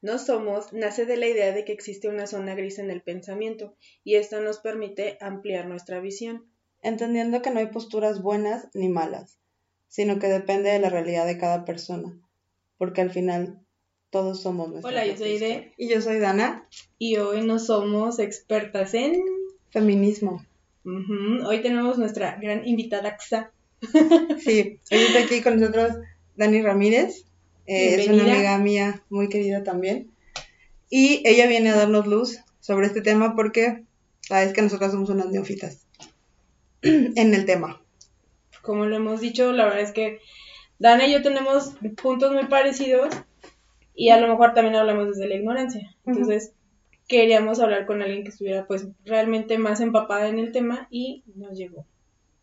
no somos nace de la idea de que existe una zona gris en el pensamiento y esto nos permite ampliar nuestra visión. Entendiendo que no hay posturas buenas ni malas, sino que depende de la realidad de cada persona, porque al final todos somos nuestra Hola, yo soy Ide. Y yo soy Dana. Y hoy no somos expertas en... Feminismo. Hoy tenemos nuestra gran invitada Xa. sí, hoy está aquí con nosotros Dani Ramírez. Eh, es una amiga mía muy querida también. Y ella viene a darnos luz sobre este tema porque sabes que nosotras somos unas neofitas en el tema. Como lo hemos dicho, la verdad es que Dana y yo tenemos puntos muy parecidos y a lo mejor también hablamos desde la ignorancia. Entonces, queríamos hablar con alguien que estuviera pues realmente más empapada en el tema y nos llegó.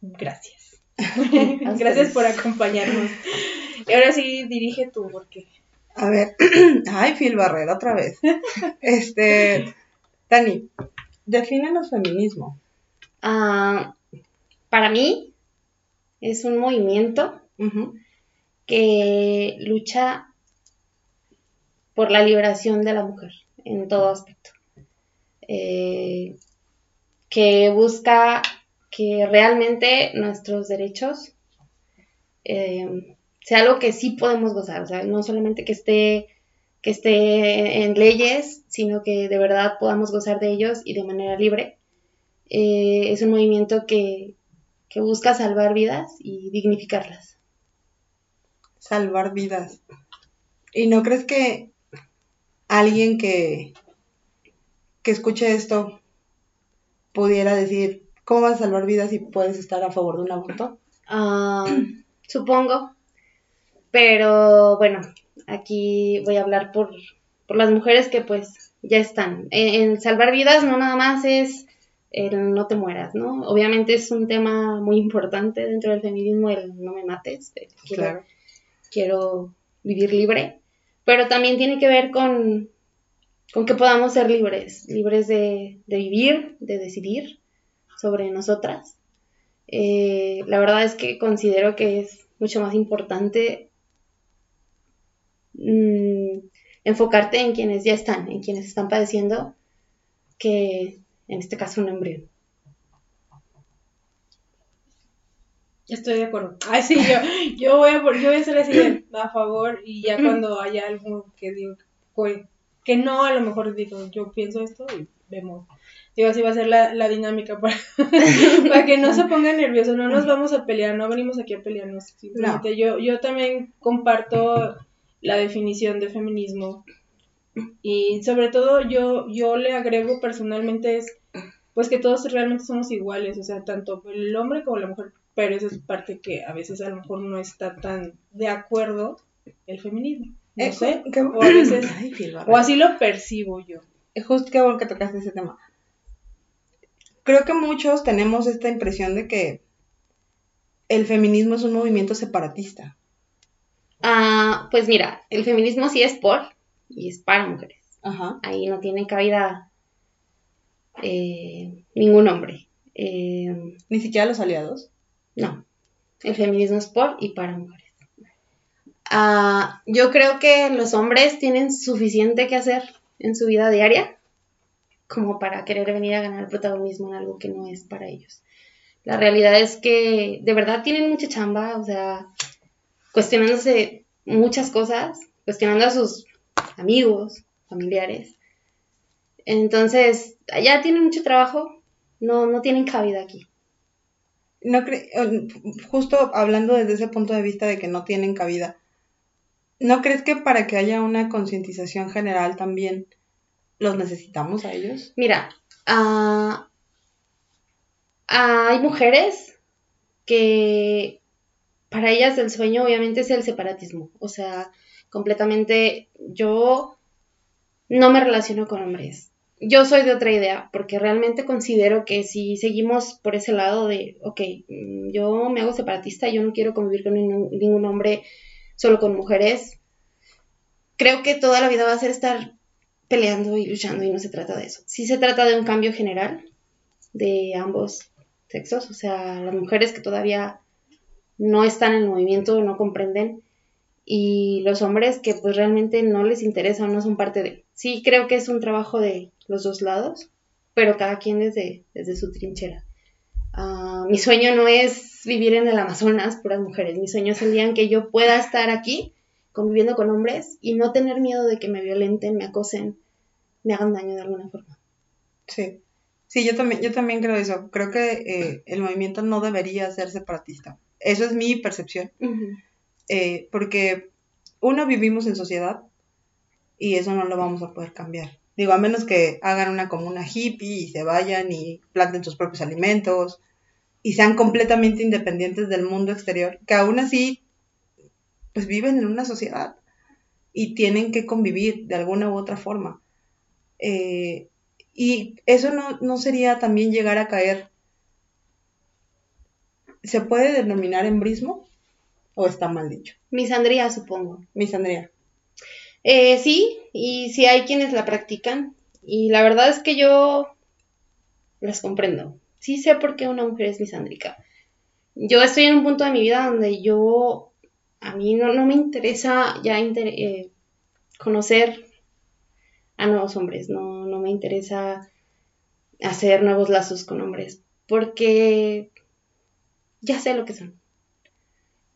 Gracias. Gracias por acompañarnos. Y ahora sí, dirige tú, porque... A ver, ay, Phil Barrera, otra vez. Este, Dani, defínenos feminismo. Ah, para mí, es un movimiento que lucha por la liberación de la mujer en todo aspecto. Eh, que busca que realmente nuestros derechos eh, sea algo que sí podemos gozar, o sea, no solamente que esté, que esté en leyes, sino que de verdad podamos gozar de ellos y de manera libre. Eh, es un movimiento que, que busca salvar vidas y dignificarlas. Salvar vidas. ¿Y no crees que alguien que, que escuche esto pudiera decir, ¿cómo vas a salvar vidas si puedes estar a favor de un aborto? Ah, supongo. Pero bueno, aquí voy a hablar por, las mujeres que pues ya están. En, salvar vidas no nada más es el no te mueras, ¿no? Obviamente es un tema muy importante dentro del feminismo, el no me mates, quiero, quiero vivir libre pero también tiene que ver con, que podamos ser libres, libres de, vivir, de decidir sobre nosotras. Eh, la verdad es que considero que es mucho más importante mm, enfocarte en quienes ya están, en quienes están padeciendo, que en este caso un embrión. Estoy de acuerdo. Ay, sí, yo, yo, voy, a, yo voy a ser así a favor y ya cuando haya algo que digo que no, a lo mejor digo, yo pienso esto y vemos. Digo, así va a ser la, la dinámica para, para que no se ponga nervioso. No nos vamos a pelear, no venimos aquí a pelearnos. Simplemente yo, yo también comparto la definición de feminismo y sobre todo yo, yo le agrego personalmente es pues que todos realmente somos iguales, o sea, tanto el hombre como la mujer pero esa es parte que a veces a lo mejor no está tan de acuerdo el feminismo. No eh, sé, o a veces, o así lo percibo yo. Es justo que bueno que tocaste ese tema. Creo que muchos tenemos esta impresión de que el feminismo es un movimiento separatista. Ah, pues mira, el feminismo sí es por y es para mujeres. Ajá. Ahí no tiene cabida eh, ningún hombre. Eh, Ni siquiera los aliados. No, el feminismo es por y para mujeres. Ah, yo creo que los hombres tienen suficiente que hacer en su vida diaria como para querer venir a ganar protagonismo en algo que no es para ellos. La realidad es que de verdad tienen mucha chamba, o sea, cuestionándose muchas cosas, cuestionando a sus amigos, familiares. Entonces, allá tienen mucho trabajo, no, no tienen cabida aquí no justo hablando desde ese punto de vista de que no tienen cabida, ¿no crees que para que haya una concientización general también los necesitamos a ellos? Mira, ah, hay mujeres que para ellas el sueño obviamente es el separatismo, o sea, completamente yo no me relaciono con hombres yo soy de otra idea, porque realmente considero que si seguimos por ese lado de, ok, mm, yo me hago separatista, yo no quiero convivir con ningún, hombre, solo con mujeres, creo que toda la vida va a ser estar peleando y luchando y no se trata de eso. Sí se trata de un cambio general de ambos sexos, o sea, las mujeres que todavía no están en el movimiento, no comprenden, y los hombres que pues realmente no les interesa no son parte de. Sí, creo que es un trabajo de los dos lados, pero cada quien desde, desde su trinchera. Ah, mi sueño no es vivir en el Amazonas puras mujeres, mi sueño es el día en que yo pueda estar aquí conviviendo con hombres y no tener miedo de que me violenten, me acosen, me hagan daño de alguna forma. Sí. Sí, yo también, yo también creo eso. Creo que eh, el movimiento no debería ser separatista. Eso es mi percepción. Eh, porque uno vivimos en sociedad y eso no lo vamos a poder cambiar. Digo, a menos que hagan una comuna hippie y se vayan y planten sus propios alimentos y sean completamente independientes del mundo exterior, que aún así, pues viven en una sociedad y tienen que convivir de alguna u otra forma. Eh, y eso no, no sería también llegar a caer. ¿Se puede denominar embrismo? ¿O está mal dicho? Misandría, supongo. Misandría. Eh, sí, y sí hay quienes la practican. Y la verdad es que yo las comprendo. Sí sé por qué una mujer es misándrica. Yo estoy en un punto de mi vida donde yo, a mí no, me interesa ya eh, conocer a nuevos hombres, no, no me interesa hacer nuevos lazos con hombres, porque ya sé lo que son.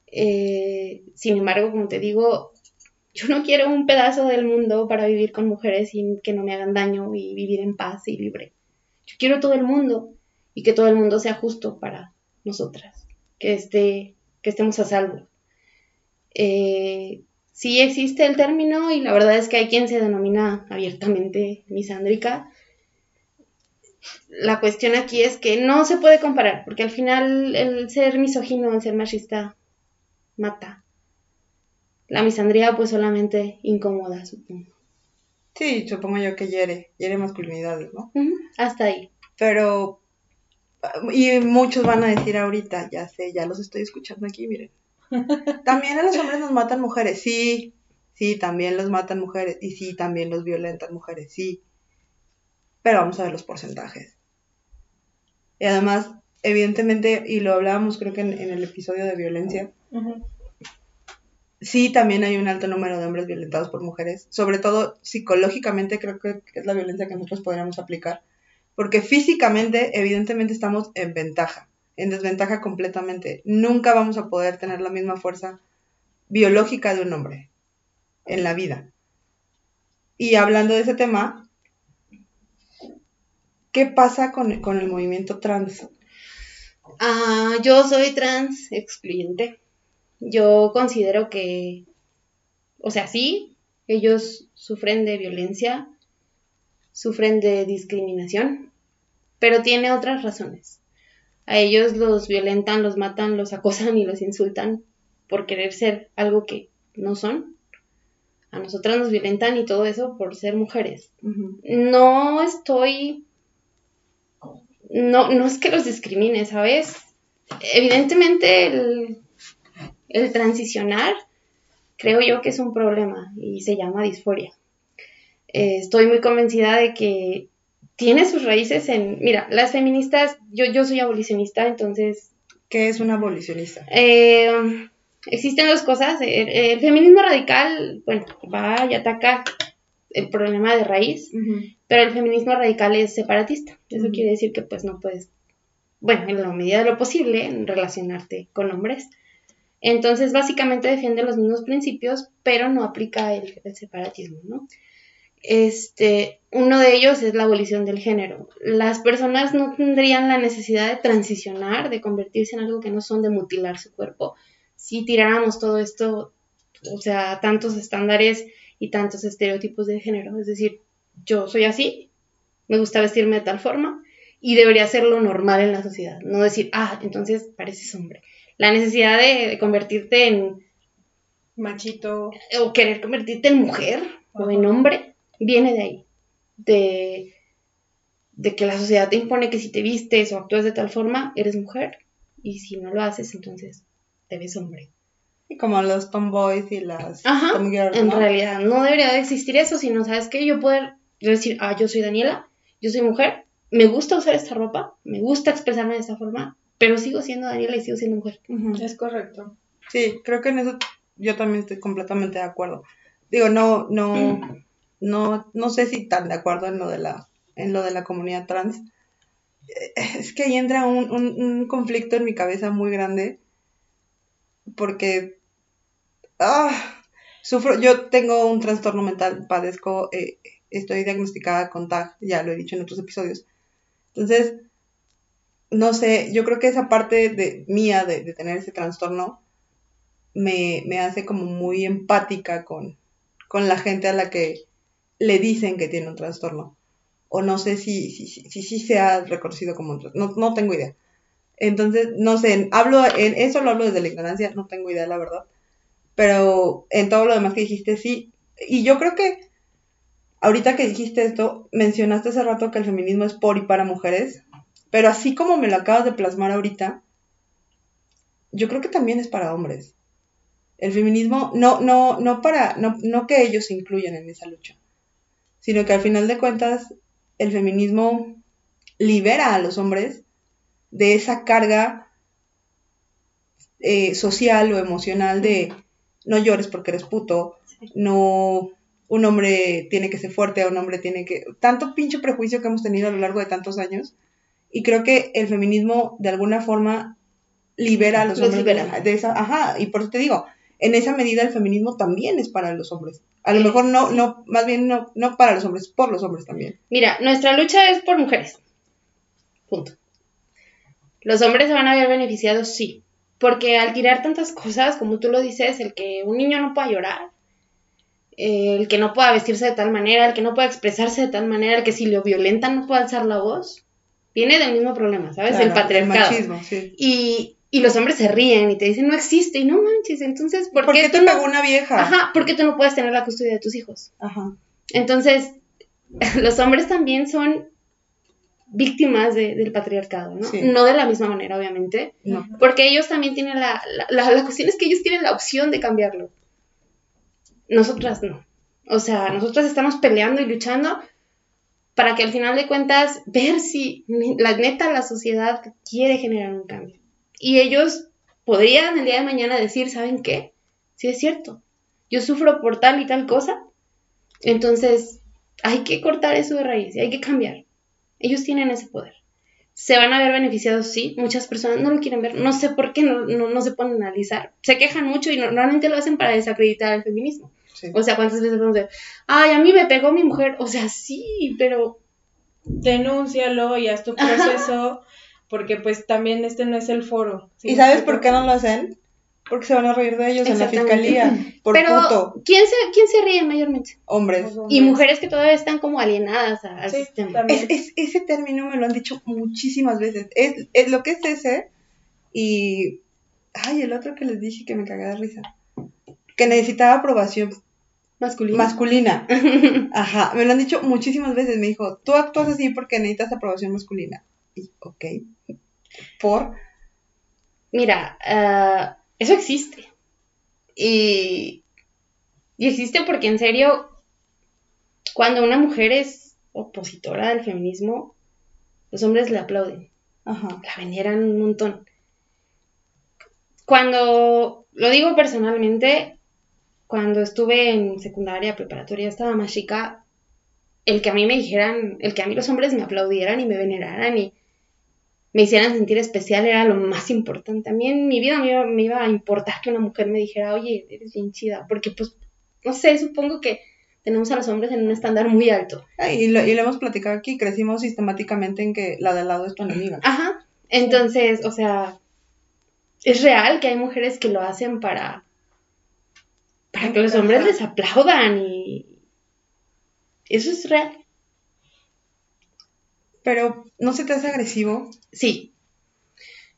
Eh, sin embargo, como te digo, yo no quiero un pedazo del mundo para vivir con mujeres sin que no me hagan daño y vivir en paz y libre. Yo quiero todo el mundo y que todo el mundo sea justo para nosotras, que, esté, que estemos a salvo. Eh, sí existe el término y la verdad es que hay quien se denomina abiertamente misándrica. La cuestión aquí es que no se puede comparar, porque al final el ser misógino, el ser machista, mata. La misandría pues solamente incomoda, supongo. Sí, supongo yo que hiere, hiere masculinidades, ¿no? hasta ahí. Pero, y muchos van a decir ahorita, ya sé, ya los estoy escuchando aquí, miren. También a los hombres nos matan mujeres, sí, sí, también los matan mujeres, y sí, también los violentan mujeres, sí. Pero vamos a ver los porcentajes. Y además, evidentemente, y lo hablábamos creo que en, el episodio de violencia, sí también hay un alto número de hombres violentados por mujeres, sobre todo psicológicamente creo que es la violencia que nosotros podríamos aplicar, porque físicamente evidentemente estamos en ventaja, en desventaja completamente. Nunca vamos a poder tener la misma fuerza biológica de un hombre en la vida. Y hablando de ese tema, ¿qué pasa con, el movimiento trans? Ah, yo soy trans excluyente. Yo considero que, o sea, sí, ellos sufren de violencia, sufren de discriminación, pero tiene otras razones. A ellos los violentan, los matan, los acosan y los insultan por querer ser algo que no son. A nosotras nos violentan y todo eso por ser mujeres. No estoy... No, no es que los discrimine, ¿sabes? Evidentemente el el transicionar, creo yo que es un problema y se llama disforia. Eh, estoy muy convencida de que tiene sus raíces en, mira, las feministas, yo, yo soy abolicionista, entonces... ¿Qué es una abolicionista? Eh, existen dos cosas. El, feminismo radical, bueno, va y ataca el problema de raíz, pero el feminismo radical es separatista. Eso quiere decir que pues no puedes, bueno, en la medida de lo posible, relacionarte con hombres. Entonces, básicamente defiende los mismos principios, pero no aplica el, separatismo, ¿no? Este, uno de ellos es la abolición del género. Las personas no tendrían la necesidad de transicionar, de convertirse en algo que no son, de mutilar su cuerpo, si tiráramos todo esto, o sea, tantos estándares y tantos estereotipos de género. Es decir, yo soy así, me gusta vestirme de tal forma y debería ser lo normal en la sociedad. No decir, ah, entonces pareces hombre la necesidad de, convertirte en machito o querer convertirte en mujer o en hombre viene de ahí, de, de que la sociedad te impone que si te vistes o actúas de tal forma, eres mujer y si no lo haces, entonces te ves hombre. Y como los tomboys y las Ajá, En realidad no debería de existir eso, sino, ¿sabes qué? Yo poder decir, ah, yo soy Daniela, yo soy mujer, me gusta usar esta ropa, me gusta expresarme de esta forma, pero sigo siendo Daniela y sigo siendo mujer. Es correcto. Sí, creo que en eso yo también estoy completamente de acuerdo. Digo, no, no, no, no sé si tan de acuerdo en lo de la, en lo de la comunidad trans. Eh, es que ahí entra un, un, conflicto en mi cabeza muy grande. Porque ah, sufro, yo tengo un trastorno mental, padezco, eh, estoy diagnosticada con TAG, ya lo he dicho en otros episodios. Entonces, no sé, yo creo que esa parte de mía de, de tener ese trastorno me, me, hace como muy empática con, con la gente a la que le dicen que tiene un trastorno. O no sé si sí si, si, se ha reconocido como un trastorno. No, no tengo idea. Entonces, no sé, hablo, en eso lo hablo desde la ignorancia, no tengo idea, la verdad. Pero en todo lo demás que dijiste, sí. Y yo creo que ahorita que dijiste esto, mencionaste hace rato que el feminismo es por y para mujeres. Pero así como me lo acabas de plasmar ahorita, yo creo que también es para hombres. El feminismo, no, no, no para, no, no que ellos se incluyan en esa lucha, sino que al final de cuentas el feminismo libera a los hombres de esa carga eh, social o emocional de no llores porque eres puto, no un hombre tiene que ser fuerte, un hombre tiene que... Tanto pinche prejuicio que hemos tenido a lo largo de tantos años. Y creo que el feminismo de alguna forma libera a los, hombres de, esa... Ajá, y por eso te digo, en esa medida el feminismo también es para los hombres. A lo mejor no, no, más bien no, no para los hombres, por los hombres también. Mira, nuestra lucha es por mujeres. Punto. Los hombres se van a ver beneficiados, sí. Porque al tirar tantas cosas, como tú lo dices, el que un niño no pueda llorar, el que no pueda vestirse de tal manera, el que no pueda expresarse de tal manera, el que si lo violentan no pueda alzar la voz, viene del mismo problema, ¿sabes? el patriarcado. El machismo, sí. Y, y los hombres se ríen y te dicen, no existe, y no manches, entonces, ¿por, qué, te pegó una vieja? Ajá, ¿por qué tú no puedes tener la custodia de tus hijos? Ajá. Entonces, los hombres también son víctimas del patriarcado, ¿no? No de la misma manera, obviamente, no. porque ellos también tienen la, la, la, cuestión es que ellos tienen la opción de cambiarlo. Nosotras no. O sea, nosotras estamos peleando y luchando para que al final de cuentas ver si la neta la sociedad quiere generar un cambio. Y ellos podrían el día de mañana decir, ¿saben qué? Sí es cierto, yo sufro por tal y tal cosa, entonces hay que cortar eso de raíz y hay que cambiar. Ellos tienen ese poder. Se van a ver beneficiados, sí, muchas personas no lo quieren ver, no sé por qué no, no, se ponen a analizar. Se quejan mucho y normalmente lo hacen para desacreditar el feminismo. O sea, ¿cuántas veces vamos a decir, ay, a mí me pegó mi mujer? O sea, sí, pero... Denúncialo y haz tu proceso porque pues también este no es el foro. ¿Y sabes por qué no lo hacen? Porque se van a reír de ellos en la fiscalía. Por Pero, ¿quién se, ¿quién se ríe mayormente? Hombres. Y mujeres que todavía están como alienadas al sistema. Es, ese término me lo han dicho muchísimas veces. Es, es, lo que es ese y... Ay, el otro que les dije que me cagué de risa. Que necesitaba aprobación masculina. Masculina. Ajá, me lo han dicho muchísimas veces. Me dijo, tú actúas así porque necesitas aprobación masculina. Y, ok. ¿Por? Mira, uh, eso existe. Y, y existe porque en serio, cuando una mujer es opositora del feminismo, los hombres le aplauden. Ajá. La veneran un montón. Cuando, lo digo personalmente, cuando estuve en secundaria, preparatoria, estaba más chica, el que a mí me dijeran, el que a mí los hombres me aplaudieran y me veneraran y me hicieran sentir especial era lo más importante. A mí en mi vida me iba, a importar que una mujer me dijera, oye, eres bien chida, porque pues, no sé, supongo que tenemos a los hombres en un estándar muy alto. y, lo, y lo hemos platicado aquí, crecimos sistemáticamente en que la de al lado es tu enemiga. Ajá, entonces, o sea, es real que hay mujeres que lo hacen para, para que los hombres les aplaudan y eso es real. Pero, ¿no se te hace agresivo? Sí.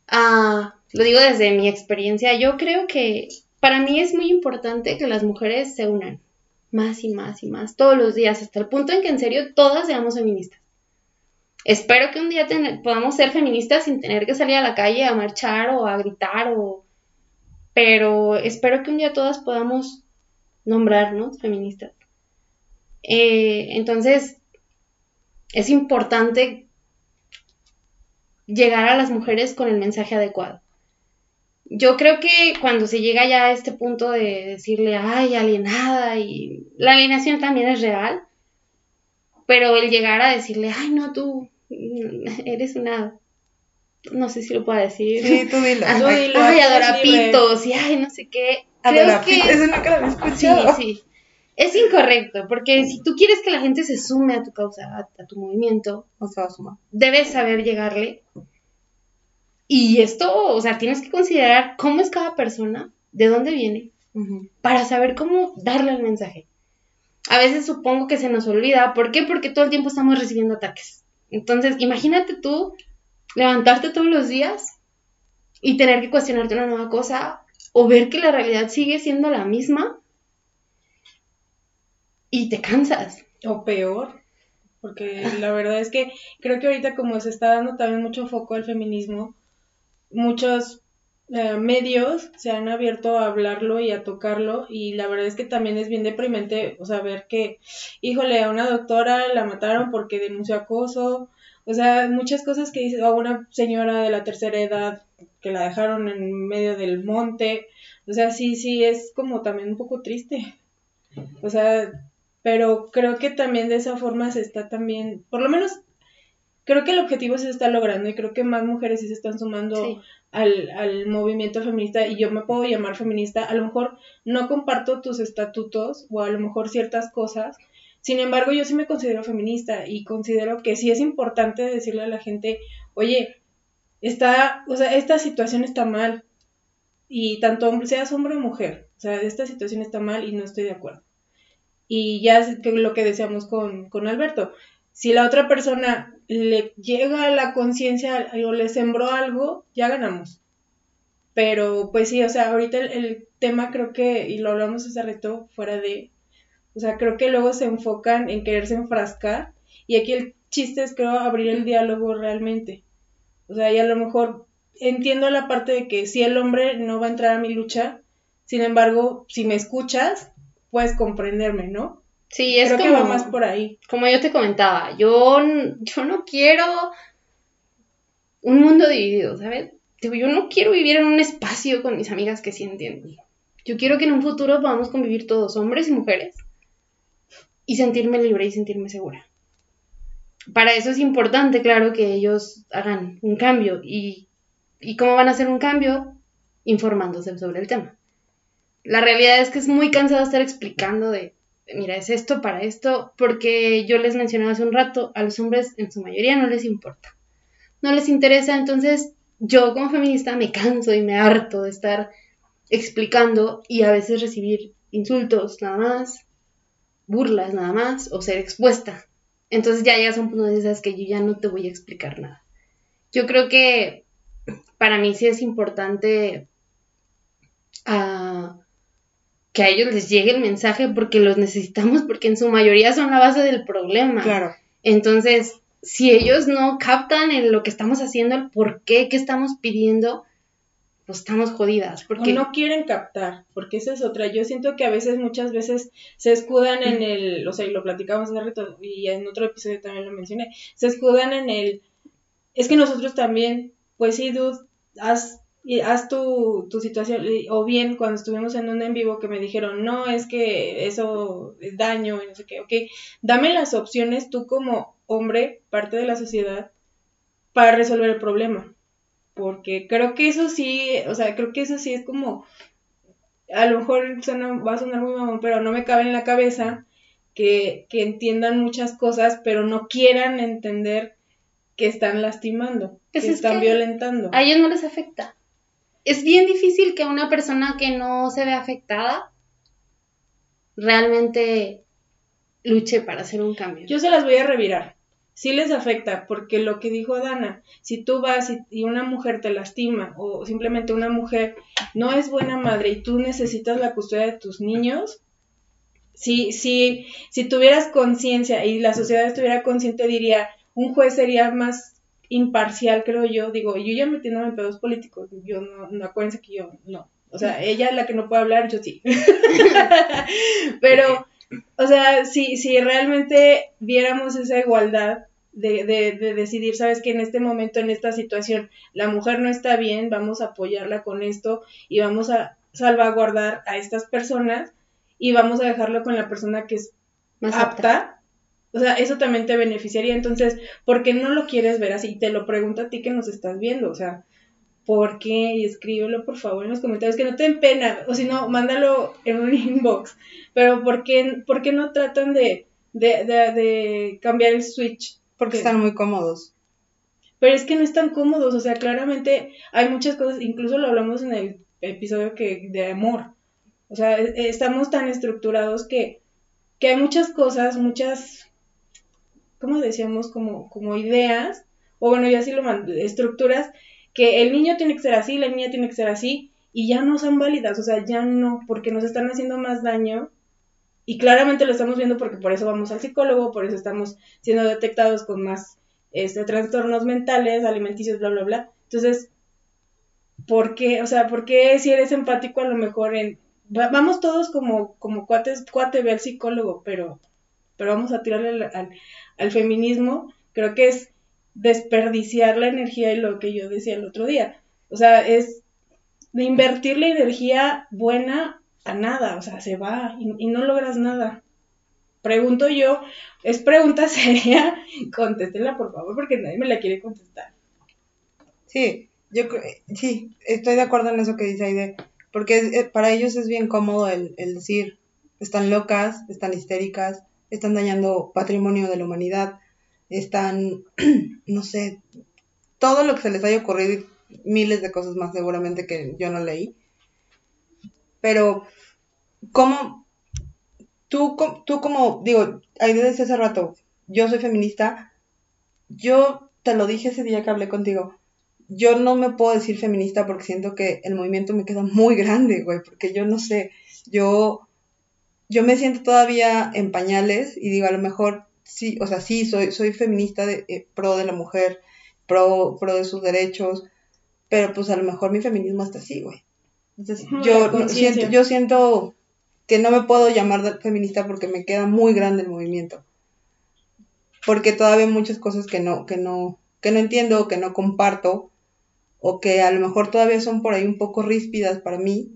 Ah, lo digo desde mi experiencia. Yo creo que para mí es muy importante que las mujeres se unan más y más y más todos los días, hasta el punto en que en serio todas seamos feministas. Espero que un día podamos ser feministas sin tener que salir a la calle a marchar o a gritar o... Pero espero que un día todas podamos nombrarnos feministas. Eh, entonces, es importante llegar a las mujeres con el mensaje adecuado. yo creo que cuando se llega ya a este punto de decirle, ay, alienada, y la alienación también es real, pero el llegar a decirle, ay, no, tú eres una, no sé si lo puedo decir. Sí, tú dilo. Ay, ay adorapitos, y ay, no sé qué. Adorapitos, eso nunca lo había escuchado. Sí, sí. Es incorrecto, porque si tú quieres que la gente se sume a tu causa, a, tu movimiento, o sea, suma. debes saber llegarle y esto, o sea, tienes que considerar cómo es cada persona, de dónde viene, para saber cómo darle el mensaje. A veces supongo que se nos olvida. ¿Por qué? Porque todo el tiempo estamos recibiendo ataques. Entonces, imagínate tú levantarte todos los días y tener que cuestionarte una nueva cosa o ver que la realidad sigue siendo la misma y te cansas. O peor, porque la verdad es que creo que ahorita como se está dando también mucho foco al feminismo, muchos eh, medios se han abierto a hablarlo y a tocarlo y la verdad es que también es bien deprimente, o sea, ver que, híjole, a una doctora la mataron porque denunció acoso, o sea, muchas cosas que dice, a una señora de la tercera edad que la dejaron en medio del monte, o sea, sí, sí, es como también un poco triste, o sea, pero creo que también de esa forma se está también, por lo menos creo que el objetivo se está logrando y creo que más mujeres sí se están sumando al, al, movimiento feminista y yo me puedo llamar feminista. A lo mejor no comparto tus estatutos o a lo mejor ciertas cosas. Sin embargo, yo sí me considero feminista y considero que sí es importante decirle a la gente, oye, está, o sea, esta situación está mal. Y tanto seas hombre o mujer, o sea, esta situación está mal y no estoy de acuerdo. Y ya lo que decíamos con, con Alberto, si la otra persona le llega a la conciencia o le sembró algo, ya ganamos. Pero pues sí, o sea, ahorita el, tema creo que, y lo hablamos hace reto, fuera de, o sea, creo que luego se enfocan en quererse enfrascar y aquí el chiste es creo abrir el diálogo realmente. O sea, y a lo mejor entiendo la parte de que si el hombre no va a entrar a mi lucha, sin embargo, si me escuchas, puedes comprenderme, ¿no? Sí, es Creo que va más por ahí. Como yo te comentaba, yo, yo no quiero un mundo dividido, ¿sabes? Yo no quiero vivir en un espacio con mis amigas que sí entienden. Yo quiero que en un futuro podamos convivir todos, hombres y mujeres, y sentirme libre y sentirme segura. Para eso es importante, claro, que ellos hagan un cambio. ¿Y, y cómo van a hacer un cambio? Informándose sobre el tema. La realidad es que es muy cansado estar explicando de mira, es esto para esto, porque yo les mencionaba hace un rato, a los hombres en su mayoría no les importa. No les interesa, entonces yo como feminista me canso y me harto de estar explicando y a veces recibir insultos nada más, burlas nada más o ser expuesta. Entonces ya llegas a un punto que yo ya no te voy a explicar nada. Yo creo que para mí sí es importante uh, que a ellos les llegue el mensaje porque los necesitamos, porque en su mayoría son la base del problema. Claro. Entonces, si ellos no captan en lo que estamos haciendo, el por qué, qué estamos pidiendo, pues estamos jodidas. Porque... O no quieren captar, porque esa es otra. Yo siento que a veces, muchas veces, se escudan en el, o sea, y lo platicamos hace rato, y en otro episodio también lo mencioné, se escudan en el, es que nosotros también, pues sí, dude, has y haz tu, tu situación, o bien cuando estuvimos en un en vivo que me dijeron, no, es que eso es daño y no sé qué, ok, dame las opciones tú como hombre, parte de la sociedad, para resolver el problema. Porque creo que eso sí, o sea, creo que eso sí es como, a lo mejor va a sonar muy mamón, pero no me cabe en la cabeza que, que entiendan muchas cosas, pero no quieran entender que están lastimando, pues que están violentando. A ellos no les afecta es bien difícil que una persona que no se ve afectada realmente luche para hacer un cambio. Yo se las voy a revirar. Sí les afecta, porque lo que dijo Dana, si tú vas y, una mujer te lastima o simplemente una mujer no es buena madre y tú necesitas la custodia de tus niños, si, si, si tuvieras conciencia y la sociedad estuviera consciente, diría, un juez sería más imparcial, creo yo. Digo, yo ya metiéndome en pedos políticos, yo no, no acuérdense que yo no. O sea, ella la que no puede hablar, yo sí. Pero, o sea, si, si realmente viéramos esa igualdad de, de, de, decidir, sabes que en este momento, en esta situación, la mujer no está bien, vamos a apoyarla con esto y vamos a salvaguardar a estas personas y vamos a dejarlo con la persona que es Más apta. O sea, eso también te beneficiaría. Entonces, ¿por qué no lo quieres ver así? Te lo pregunto a ti que nos estás viendo. O sea, ¿por qué? Y escríbelo por favor en los comentarios, que no te den pena. O si no, mándalo en un inbox. Pero ¿por qué, por qué no tratan de, de, de, de cambiar el switch? Porque están muy cómodos. Pero es que no están cómodos, o sea, claramente hay muchas cosas, incluso lo hablamos en el episodio que de amor. O sea, e, estamos tan estructurados que, que hay muchas cosas, muchas, ¿cómo decíamos? Como, como ideas, o bueno, ya sí lo estructuras, que el niño tiene que ser así, la niña tiene que ser así, y ya no son válidas, o sea, ya no, porque nos están haciendo más daño y claramente lo estamos viendo porque por eso vamos al psicólogo, por eso estamos siendo detectados con más este, trastornos mentales, alimenticios, bla, bla, bla. Entonces, ¿por qué? O sea, ¿por qué si eres empático a lo mejor en... Vamos todos como, como cuates, cuate ve al psicólogo, pero, pero vamos a tirarle al, feminismo. Creo que es desperdiciar la energía y lo que yo decía el otro día. O sea, es de invertir la energía buena a nada, o sea, se va y, no logras nada. Pregunto yo, es pregunta seria, contéstenla por favor porque nadie me la quiere contestar. Sí, yo sí, estoy de acuerdo en eso que dice Aide, porque eh, para ellos es bien cómodo el decir, están locas, están histéricas, están dañando patrimonio de la humanidad, están, no sé, todo lo que se les haya ocurrido, miles de cosas más seguramente que yo no leí, pero, ¿cómo? Tú, tú como, digo, ahí desde hace rato, yo soy feminista, yo te lo dije ese día que hablé contigo, yo no me puedo decir feminista porque siento que el movimiento me queda muy grande, güey, porque yo no sé, yo, yo me siento todavía en pañales y digo, a lo mejor sí, o sea, sí, soy, soy feminista de, eh, pro de la mujer, pro, pro de sus derechos, pero pues a lo mejor mi feminismo está así, güey. Entonces, yo, siento, yo siento que no me puedo llamar feminista porque me queda muy grande el movimiento. Porque todavía hay muchas cosas que no, que no, que no entiendo, que no comparto, o que a lo mejor todavía son por ahí un poco ríspidas para mí.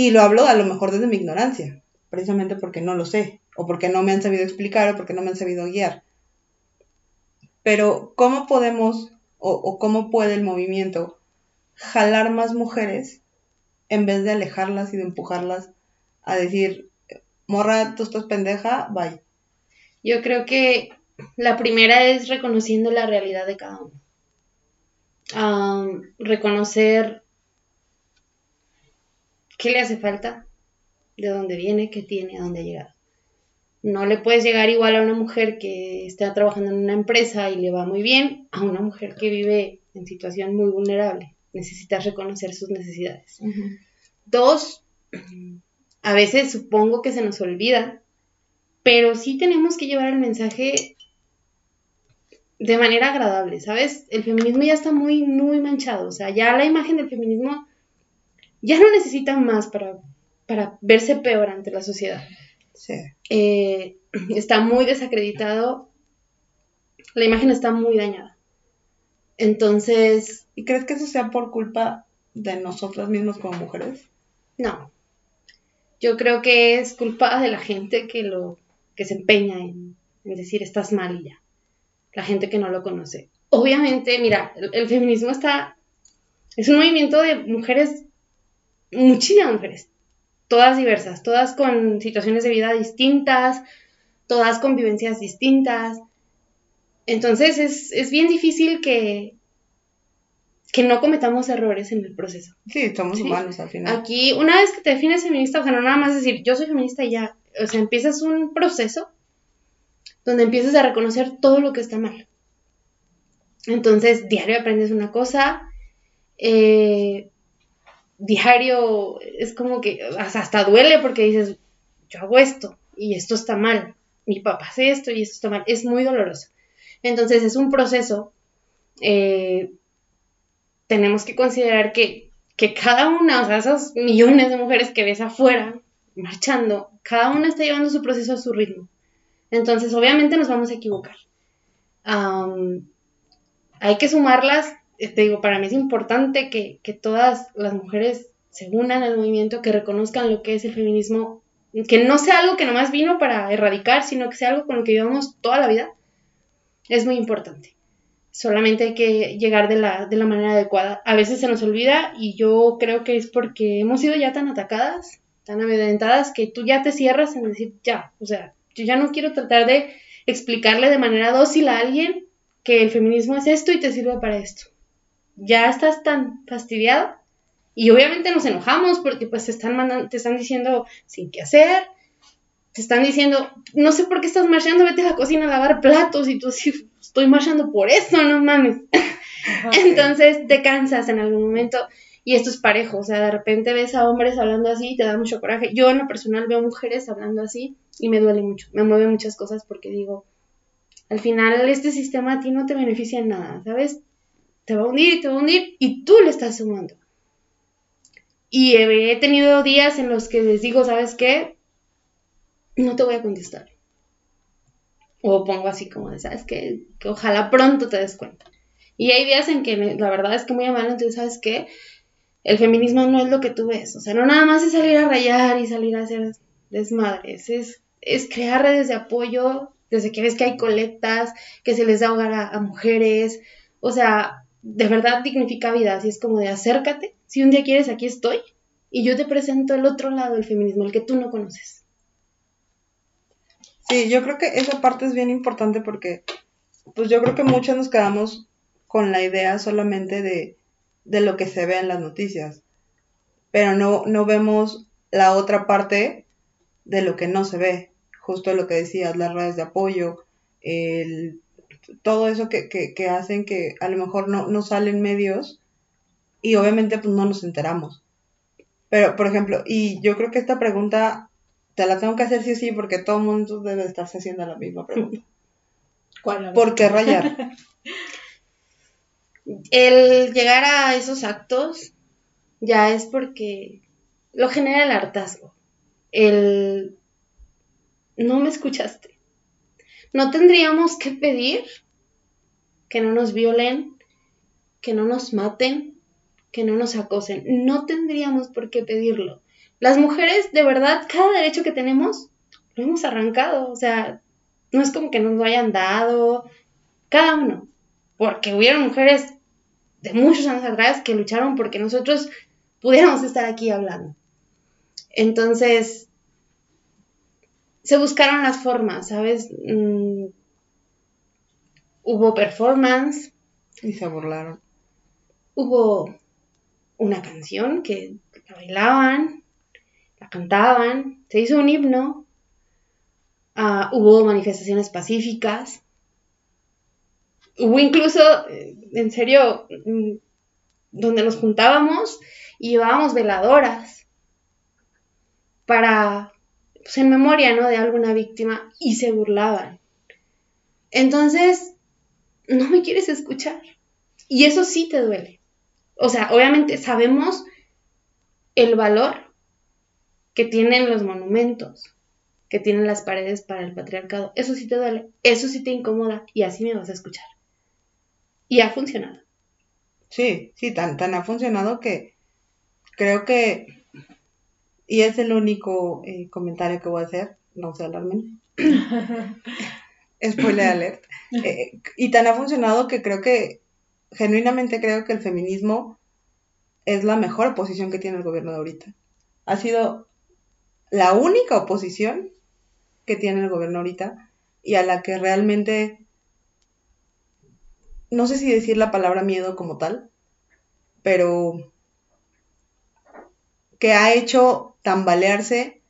Y lo hablo a lo mejor desde mi ignorancia, precisamente porque no lo sé, o porque no me han sabido explicar, o porque no me han sabido guiar. Pero, ¿cómo podemos, o, cómo puede el movimiento jalar más mujeres en vez de alejarlas y de empujarlas a decir, morra, tú estás pendeja, bye. Yo creo que la primera es reconociendo la realidad de cada uno. reconocer qué le hace falta, de dónde viene, qué tiene, a dónde ha llegado. No le puedes llegar igual a una mujer que está trabajando en una empresa y le va muy bien a una mujer que vive en situación muy vulnerable necesitas reconocer sus necesidades. Dos, a veces supongo que se nos olvida, pero sí tenemos que llevar el mensaje de manera agradable, ¿sabes? El feminismo ya está muy, muy manchado, o sea, ya la imagen del feminismo ya no necesita más para, para verse peor ante la sociedad. Sí. Eh, está muy desacreditado, la imagen está muy dañada. Entonces... ¿Y crees que eso sea por culpa de nosotras mismas como mujeres? No. Yo creo que es culpa de la gente que lo que se empeña en, decir estás mal y ya. La gente que no lo conoce. Obviamente, mira, el, feminismo está es un movimiento de mujeres, muchísimas mujeres, todas diversas, todas con situaciones de vida distintas, todas con vivencias distintas, entonces es, bien difícil que, que no cometamos errores en el proceso. Sí, somos humanos al final. Aquí, una vez que te defines feminista, o sea, no nada más decir yo soy feminista y ya, o sea, empiezas un proceso donde empiezas a reconocer todo lo que está mal. Entonces, diario aprendes una cosa, eh, diario es como que hasta duele porque dices, yo hago esto y esto está mal, mi papá hace esto y esto está mal, es muy doloroso. Entonces es un proceso. Eh, tenemos que considerar que, cada una, o sea, esas millones de mujeres que ves afuera marchando, cada una está llevando su proceso a su ritmo. Entonces, obviamente nos vamos a equivocar. hay que sumarlas. Te digo, para mí es importante que, que todas las mujeres se unan al movimiento, que reconozcan lo que es el feminismo, que no sea algo que nomás vino para erradicar, sino que sea algo con lo que vivamos toda la vida, es muy importante. Solamente hay que llegar de la, de la manera adecuada. A veces se nos olvida y yo creo que es porque hemos sido ya tan atacadas, tan amedrentadas, que tú ya te cierras en decir, ya, o sea, yo ya no quiero tratar de explicarle de manera dócil a alguien que el feminismo es esto y te sirve para esto. Ya estás tan fastidiado y obviamente nos enojamos porque pues te están, mandando, te están diciendo sin qué hacer, te están diciendo, no sé por qué estás marchando, vete a la cocina a lavar platos y tú así, estoy marchando por eso, no mames. Entonces te cansas en algún momento y esto es parejo, o sea, de repente ves a hombres hablando así y te da mucho coraje. Yo en lo personal veo mujeres hablando así y me duele mucho, me mueve muchas cosas porque digo, al final este sistema a ti no te beneficia en nada, ¿sabes? Te va a hundir y te va a hundir y tú le estás sumando. Y he tenido días en los que les digo, ¿sabes qué? No te voy a contestar. O pongo así como de, ¿sabes qué? Que ojalá pronto te des cuenta. Y hay días en que la verdad es que muy amable, entonces, ¿sabes qué? El feminismo no es lo que tú ves. O sea, no nada más es salir a rayar y salir a hacer desmadres. Es, es crear redes de apoyo desde que ves que hay colectas, que se les da hogar a, mujeres. O sea, de verdad dignifica vida. Así es como de acércate. Si un día quieres, aquí estoy. Y yo te presento el otro lado del feminismo, el que tú no conoces. Sí, yo creo que esa parte es bien importante porque, pues yo creo que muchos nos quedamos con la idea solamente de, de lo que se ve en las noticias, pero no, no vemos la otra parte de lo que no se ve, justo lo que decías, las redes de apoyo, el, todo eso que, que, que, hacen que a lo mejor no, no salen medios y obviamente pues no nos enteramos. Pero, por ejemplo, y yo creo que esta pregunta te la tengo que hacer sí o sí porque todo el mundo debe estarse haciendo la misma pregunta. ¿Cuál? ¿Por qué rayar? el llegar a esos actos ya es porque lo genera el hartazgo. El no me escuchaste. No tendríamos que pedir que no nos violen, que no nos maten, que no nos acosen. No tendríamos por qué pedirlo. Las mujeres, de verdad, cada derecho que tenemos, lo hemos arrancado. O sea, no es como que nos lo hayan dado, cada uno. Porque hubieron mujeres de muchos años atrás que lucharon porque nosotros pudiéramos estar aquí hablando. Entonces, se buscaron las formas, ¿sabes? Mm, hubo performance. Y se burlaron. Hubo una canción que la bailaban, la cantaban, se hizo un himno, ah, hubo manifestaciones pacíficas, hubo incluso, eh, en serio, mm, donde nos juntábamos y llevábamos veladoras para, pues en memoria, ¿no? De alguna víctima y se burlaban. Entonces, no me quieres escuchar. Y eso sí te duele. O sea, obviamente sabemos el valor que tienen los monumentos, que tienen las paredes para el patriarcado. Eso sí te duele, eso sí te incomoda y así me vas a escuchar. Y ha funcionado. Sí, sí, tan, tan ha funcionado que creo que, y es el único eh, comentario que voy a hacer, no se alarmen. Spoiler alert. Eh, y tan ha funcionado que creo que, genuinamente creo que el feminismo es la mejor oposición que tiene el gobierno de ahorita. Ha sido la única oposición que tiene el gobierno ahorita y a la que realmente no sé si decir la palabra miedo como tal, pero que ha hecho tambalearse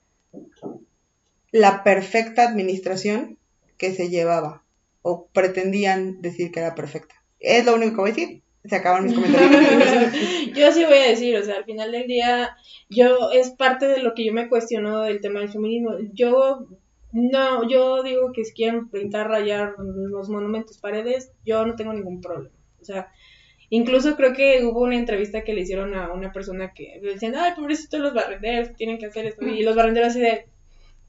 la perfecta administración que se llevaba o pretendían decir que era perfecta. Es lo único que voy a decir. Se acaban mis comentarios. yo sí voy a decir, o sea, al final del día, yo es parte de lo que yo me cuestiono del tema del feminismo. Yo no, yo digo que si quieren pintar, rayar los monumentos, paredes, yo no tengo ningún problema. O sea, incluso creo que hubo una entrevista que le hicieron a una persona que le decían, ay, pobrecito los barrenderos, tienen que hacer esto. Y los barrenderos así de,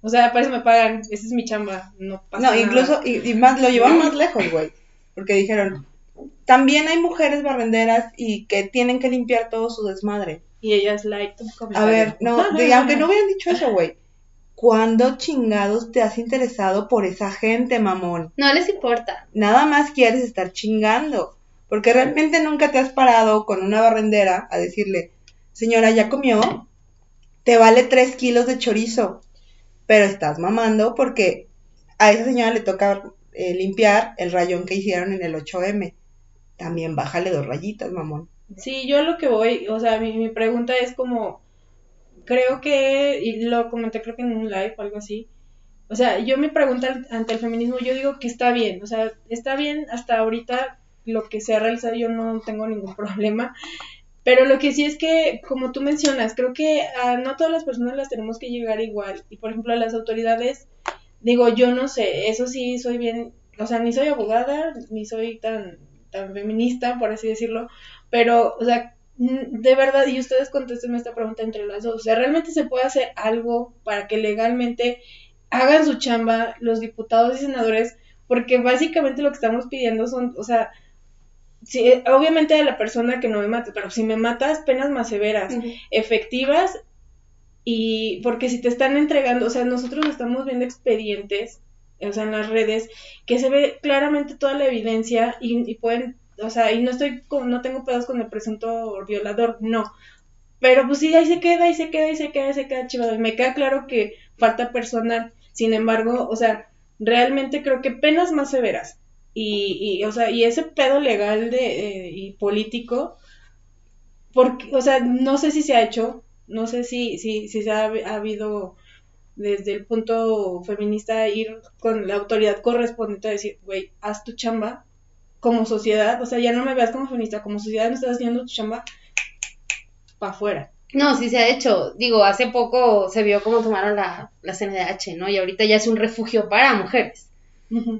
o sea, para eso me pagan, esa es mi chamba, no pasa No, incluso, y, más, lo llevan más lejos, güey. porque dijeron, también hay mujeres barrenderas y que tienen que limpiar todo su desmadre. Y ellas light. A ver, no, aunque no hubieran dicho eso, güey. ¿Cuándo chingados te has interesado por esa gente, mamón? No les importa. Nada más quieres estar chingando. Porque realmente nunca te has parado con una barrendera a decirle, señora, ¿ya comió? Te vale tres kilos de chorizo. Pero estás mamando porque a esa señora le toca eh, limpiar el rayón que hicieron en el 8M. También bájale dos rayitas, mamón. Sí, yo lo que voy, o sea, mi, mi pregunta es como, creo que, y lo comenté creo que en un live o algo así, o sea, yo me pregunto ante el feminismo, yo digo que está bien, o sea, está bien hasta ahorita lo que se ha realizado, yo no tengo ningún problema, pero lo que sí es que, como tú mencionas, creo que a no todas las personas las tenemos que llegar igual, y por ejemplo a las autoridades, digo, yo no sé, eso sí soy bien, o sea, ni soy abogada, ni soy tan, tan feminista, por así decirlo, pero, o sea, de verdad, y ustedes contesten esta pregunta entre las dos, o sea, ¿realmente se puede hacer algo para que legalmente hagan su chamba los diputados y senadores? Porque básicamente lo que estamos pidiendo son, o sea, si, eh, obviamente a la persona que no me mate, pero si me matas, penas más severas, efectivas, y porque si te están entregando, o sea, nosotros estamos viendo expedientes, o sea, en las redes, que se ve claramente toda la evidencia y, y pueden o sea, y no estoy con, no tengo pedos con el presunto violador, no. Pero pues sí, ahí se queda, ahí se queda, ahí se queda, ahí se queda chivado. Y me queda claro que falta personal. Sin embargo, o sea, realmente creo que penas más severas. Y, y o sea, y ese pedo legal de, eh, y político, porque, o sea, no sé si se ha hecho, no sé si, si, si se ha, ha habido desde el punto feminista ir con la autoridad correspondiente a decir, güey, haz tu chamba, como sociedad, o sea, ya no me veas como feminista, como sociedad no estás haciendo tu chamba para afuera. No, sí se ha hecho. Digo, hace poco se vio cómo tomaron la, la CNDH, ¿no? Y ahorita ya es un refugio para mujeres.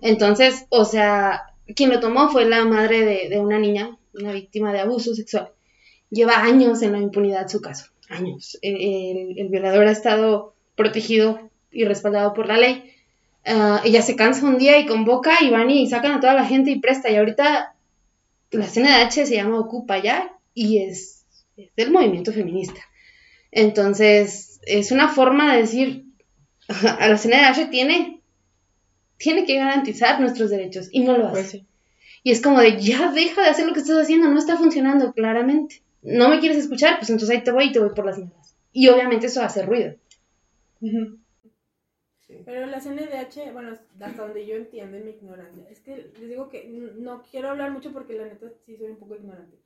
Entonces, o sea, quien lo tomó fue la madre de, una niña, una víctima de abuso sexual. Lleva años en la impunidad su caso, años. El, el violador ha estado protegido y respaldado por la ley, uh, ella se cansa un día y convoca y van y sacan a toda la gente y presta. Y ahorita la CNDH se llama Ocupa ya y es, es del movimiento feminista. Entonces, es una forma de decir, a la CNDH tiene, tiene que garantizar nuestros derechos y no lo hace. Pues sí. Y es como de, ya deja de hacer lo que estás haciendo, no está funcionando claramente. No me quieres escuchar, pues entonces ahí te voy y te voy por las manos. Y obviamente eso hace ruido. Uh -huh. Pero la CNDH, bueno, hasta donde yo entiendo en mi ignorancia, es que les digo que no quiero hablar mucho porque la neta sí soy un poco ignorante.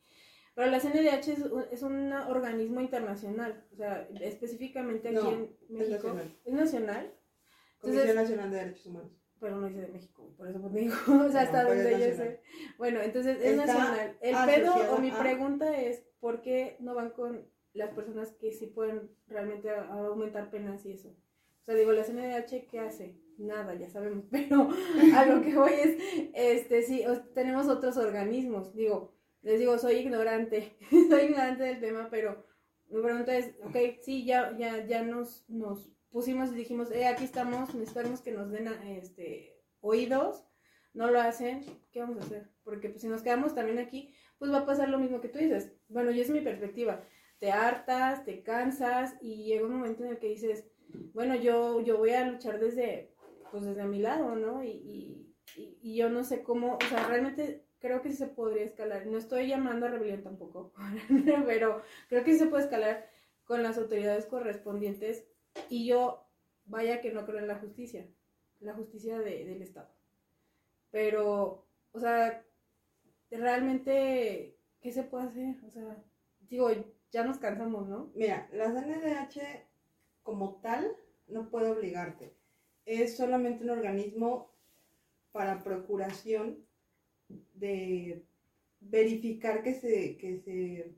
Pero la CNDH es un, es un organismo internacional, o sea, específicamente aquí no, en México. Es nacional. ¿Es nacional? Comisión entonces, Nacional de Derechos Humanos. Pero no dice de México, por eso digo, o sea, hasta no, donde yo sé. Bueno, entonces es Está nacional. El pedo o mi pregunta es, ¿por qué no van con las personas que sí pueden realmente aumentar penas y eso? O sea, digo, la CNDH, ¿qué hace? Nada, ya sabemos, pero a lo que voy es, este, sí, tenemos otros organismos, digo, les digo, soy ignorante, soy ignorante del tema, pero mi pregunta es, ok, sí, ya, ya, ya nos, nos pusimos y dijimos, eh, aquí estamos, necesitamos que nos den, este, oídos, no lo hacen, ¿qué vamos a hacer? Porque pues si nos quedamos también aquí, pues va a pasar lo mismo que tú dices. Bueno, y es mi perspectiva. Te hartas, te cansas y llega un momento en el que dices, bueno, yo, yo voy a luchar desde, pues desde mi lado, ¿no? Y, y, y, yo no sé cómo, o sea, realmente creo que sí se podría escalar. No estoy llamando a rebelión tampoco, pero creo que sí se puede escalar con las autoridades correspondientes y yo, vaya que no creo en la justicia, la justicia de, del Estado. Pero, o sea, realmente, ¿qué se puede hacer? O sea, digo, ya nos cansamos, ¿no? Mira, la CNDH como tal no puede obligarte. Es solamente un organismo para procuración de verificar que se, que se,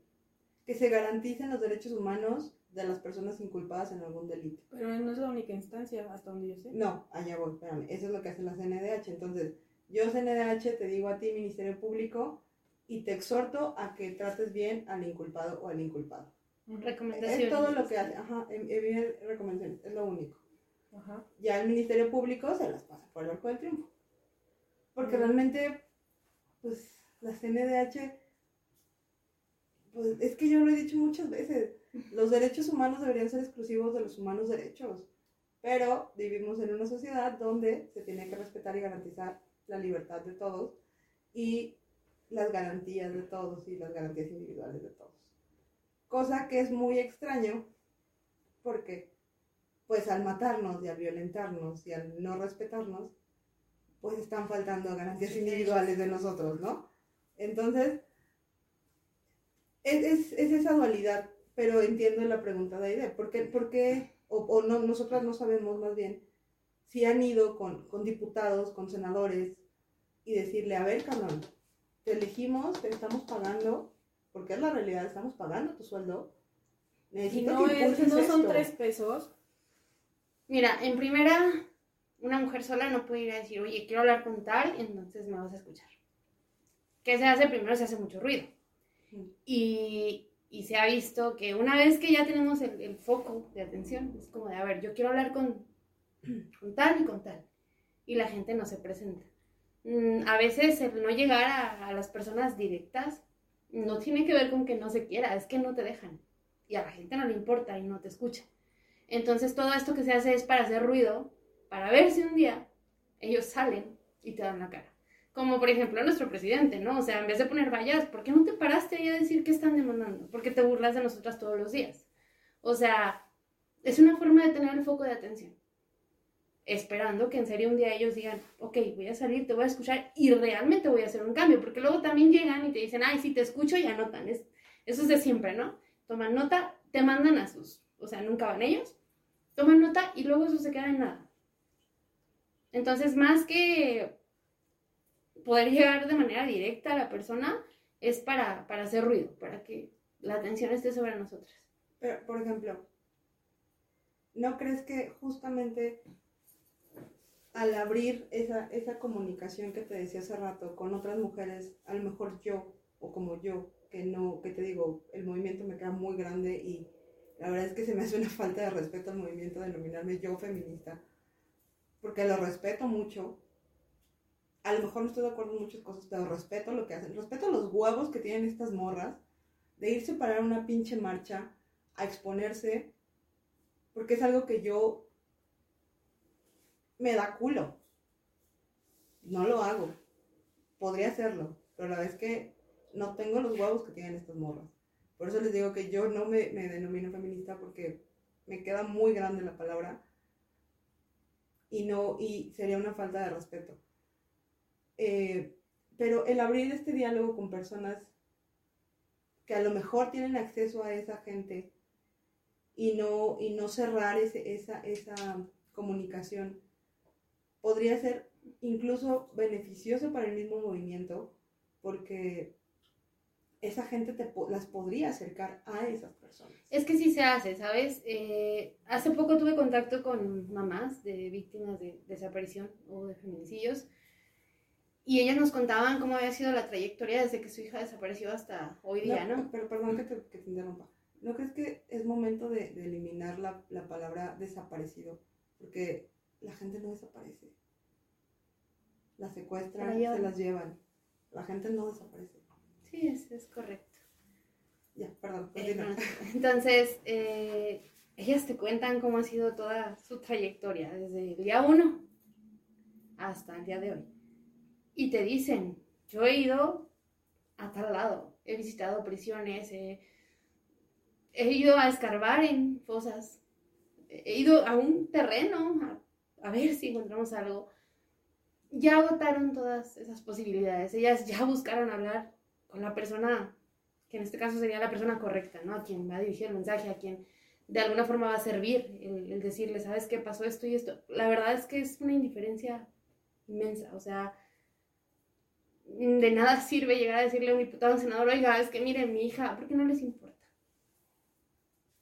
que se garanticen los derechos humanos de las personas inculpadas en algún delito. Pero no es la única instancia, hasta donde yo sé. No, allá voy, espérame. Eso es lo que hace la CNDH. Entonces, yo CNDH te digo a ti, Ministerio Público, y te exhorto a que trates bien al inculpado o al inculpado. Recomendaciones. Es todo lo que hace, ajá, envíen recomendaciones, es lo único. Ajá. Ya el Ministerio Público se las pasa por el arco del triunfo. Porque realmente, pues la CNDH, pues es que yo lo he dicho muchas veces, los derechos humanos deberían ser exclusivos de los humanos derechos, pero vivimos en una sociedad donde se tiene que respetar y garantizar la libertad de todos y las garantías de todos y las garantías individuales de todos. Cosa que es muy extraño porque pues al matarnos y al violentarnos y al no respetarnos, pues están faltando garantías individuales de nosotros, ¿no? Entonces, es, esa dualidad, pero entiendo la pregunta de Aide, ¿por qué, por qué o, no, nosotras no sabemos más bien, si han ido con, con diputados, con senadores, y decirle, a ver, cabrón, te elegimos, te estamos pagando, porque es la realidad, estamos pagando tu sueldo. Necesito no, es, no son tres pesos. Mira, en primera, una mujer sola no puede ir a decir, oye, quiero hablar con tal, entonces me vas a escuchar. ¿Qué se hace? Primero se hace mucho ruido. Y, y, se ha visto que una vez que ya tenemos el, el, foco de atención, es como de, a ver, yo quiero hablar con, con tal y con tal. Y la gente no se presenta. Mm, a veces el no llegar a, las personas directas no tiene que ver con que no se quiera, es que no te dejan. Y a la gente no le importa y no te escucha. Entonces todo esto que se hace es para hacer ruido, para ver si un día ellos salen y te dan la cara. Como por ejemplo nuestro presidente, ¿no? O sea, en vez de poner vallas, ¿por qué no te paraste ahí a decir qué están demandando? ¿Por qué te burlas de nosotras todos los días? O sea, es una forma de tener el foco de atención esperando que en serio un día ellos digan, ok, voy a salir, te voy a escuchar y realmente voy a hacer un cambio, porque luego también llegan y te dicen, ay, sí, te escucho y anotan, es, eso es de siempre, ¿no? Toman nota, te mandan a sus, o sea, nunca van ellos, toman nota y luego eso se queda en nada. Entonces, más que poder llegar de manera directa a la persona, es para, para hacer ruido, para que la atención esté sobre nosotros. Pero, por ejemplo, ¿no crees que justamente al abrir esa, esa comunicación que te decía hace rato con otras mujeres, a lo mejor yo o como yo, que no, que te digo, el movimiento me queda muy grande y la verdad es que se me hace una falta de respeto al movimiento denominarme yo feminista, porque lo respeto mucho. A lo mejor no estoy de acuerdo en muchas cosas, pero respeto lo que hacen. Respeto los huevos que tienen estas morras de irse para una pinche marcha a exponerse, porque es algo que yo me da culo. No lo hago. Podría hacerlo, pero la vez que no tengo los huevos que tienen estas morras. Por eso les digo que yo no me, denomino feminista porque me queda muy grande la palabra y no y sería una falta de respeto. Eh, pero el abrir este diálogo con personas que a lo mejor tienen acceso a esa gente y no, y no cerrar esa, esa comunicación podría ser incluso beneficioso para el mismo movimiento porque esa gente te, las podría acercar a esas personas. Es que sí se hace, ¿sabes? Eh, hace poco tuve contacto con mamás de víctimas de desaparición o de feminicidios y ellas nos contaban cómo había sido la trayectoria desde que su hija desapareció hasta hoy día, ¿no? Pero perdón que te, que te interrumpa. ¿No crees que es momento de, de eliminar la, la palabra desaparecido? Porque la gente no desaparece. Las secuestran, se las llevan. La gente no desaparece. Sí, es, es correcto. Ya, perdón. Eh, entonces, eh, ellas te cuentan cómo ha sido toda su trayectoria, desde el día uno hasta el día de hoy. Y te dicen, yo he ido a tal lado, he visitado prisiones, he ido a escarbar en fosas, he ido a un terreno a a ver si encontramos algo. Ya agotaron todas esas posibilidades. Ellas ya buscaron hablar con la persona, que en este caso sería la persona correcta, ¿no? A quien va a dirigir el mensaje, a quien de alguna forma va a servir el, decirle, ¿sabes qué pasó esto y esto? La verdad es que es una indiferencia inmensa, o sea, de nada sirve llegar a decirle a un diputado, un senador, oiga, es que miren, mi hija, ¿por qué no les importa?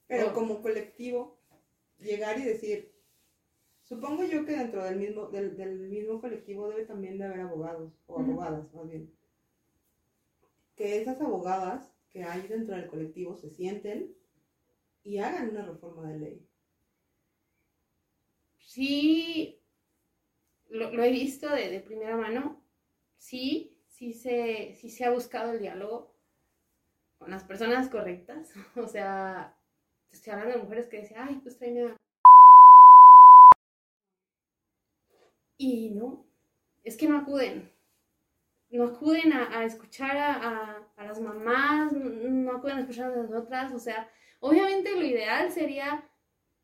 Pero como colectivo, llegar y decir, Supongo yo que dentro del mismo, del, mismo colectivo debe también de haber abogados, o abogadas más bien. Que esas abogadas que hay dentro del colectivo se sienten y hagan una reforma de ley. Sí, lo, he visto de, primera mano. Sí, sí se, sí se ha buscado el diálogo con las personas correctas. O sea, estoy hablando de mujeres que decían, ay, pues tráeme a... Y no, es que no acuden. No acuden a, escuchar a, las mamás, no, acuden a escuchar a las otras. O sea, obviamente lo ideal sería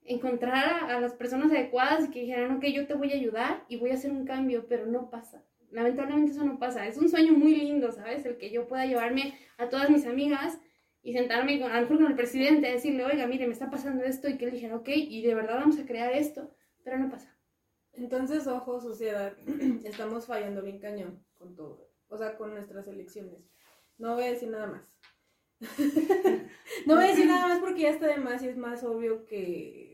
encontrar a, las personas adecuadas y que dijeran, ok, yo te voy a ayudar y voy a hacer un cambio, pero no pasa. Lamentablemente eso no pasa. Es un sueño muy lindo, ¿sabes? El que yo pueda llevarme a todas mis amigas y sentarme con, a lo mejor con el presidente a decirle, oiga, mire, me está pasando esto y que dijera, ok, y de verdad vamos a crear esto, pero no pasa. Entonces, ojo, sociedad, estamos fallando bien cañón con todo, o sea, con nuestras elecciones. No voy a decir nada más. no voy a decir nada más porque ya está de más y es más obvio que,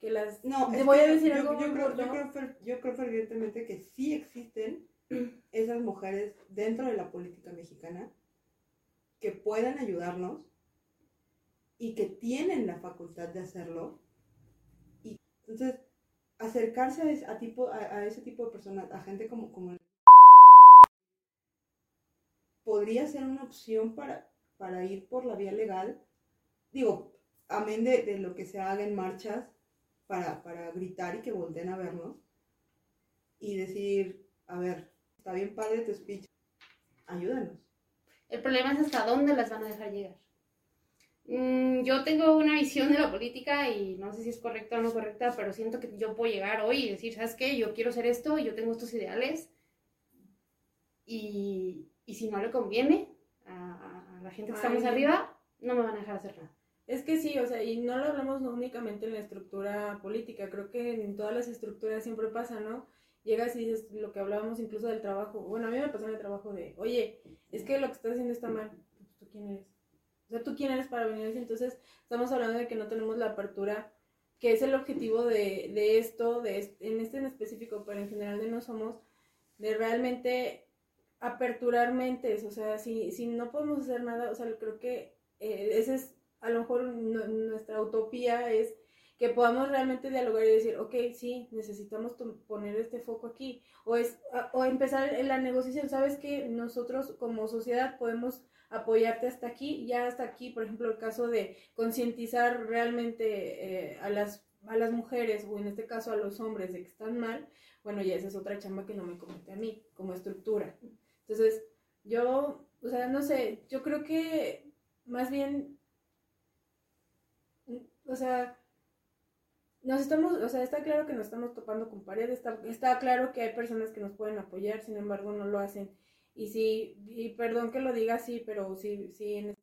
que las... No, te voy a decir algo yo, creo, yo, creo, yo creo fervientemente que sí existen esas mujeres dentro de la política mexicana que puedan ayudarnos y que tienen la facultad de hacerlo. Y entonces, acercarse a, ese, tipo, a, ese tipo de personas, a gente como, como podría ser una opción para, para ir por la vía legal. Digo, amén de, de lo que se haga en marchas para, para gritar y que volteen a vernos y decir, a ver, está bien padre tu speech, ayúdanos. El problema es hasta dónde las van a dejar llegar. Mm, yo tengo una visión de la política y no sé si es correcta o no correcta, pero siento que yo puedo llegar hoy y decir, ¿sabes qué? Yo quiero hacer esto, y yo tengo estos ideales y, y si no le conviene a, la gente que está más arriba, no me van a dejar hacer nada. Es que sí, o sea, y no lo hablamos únicamente en la estructura política, creo que en todas las estructuras siempre pasa, ¿no? Llegas y dices lo que hablábamos incluso del trabajo. Bueno, a mí me pasó en el trabajo de, oye, es que lo que estás haciendo está mal. Pues, ¿Tú quién eres? O sea, ¿tú quién eres para venir? Entonces, estamos hablando de que no tenemos la apertura, que es el objetivo de, de esto, de en este en específico, pero en general de no somos, de realmente aperturar mentes. O sea, si, si no podemos hacer nada, o sea, creo que eh, ese es, a lo mejor nuestra utopía es que podamos realmente dialogar y decir, ok, sí, necesitamos poner este foco aquí, o, es, o empezar en la negociación, sabes que nosotros como sociedad podemos apoyarte hasta aquí, ya hasta aquí, por ejemplo, el caso de concientizar realmente eh, a las a las mujeres o en este caso a los hombres de que están mal, bueno, ya esa es otra chamba que no me compete a mí como estructura. Entonces, yo, o sea, no sé, yo creo que más bien, o sea, nos estamos, o sea, está claro que nos estamos topando con pared, está, está claro que hay personas que nos pueden apoyar, sin embargo no lo hacen. Y sí, y perdón que lo diga así, pero sí, sí, en este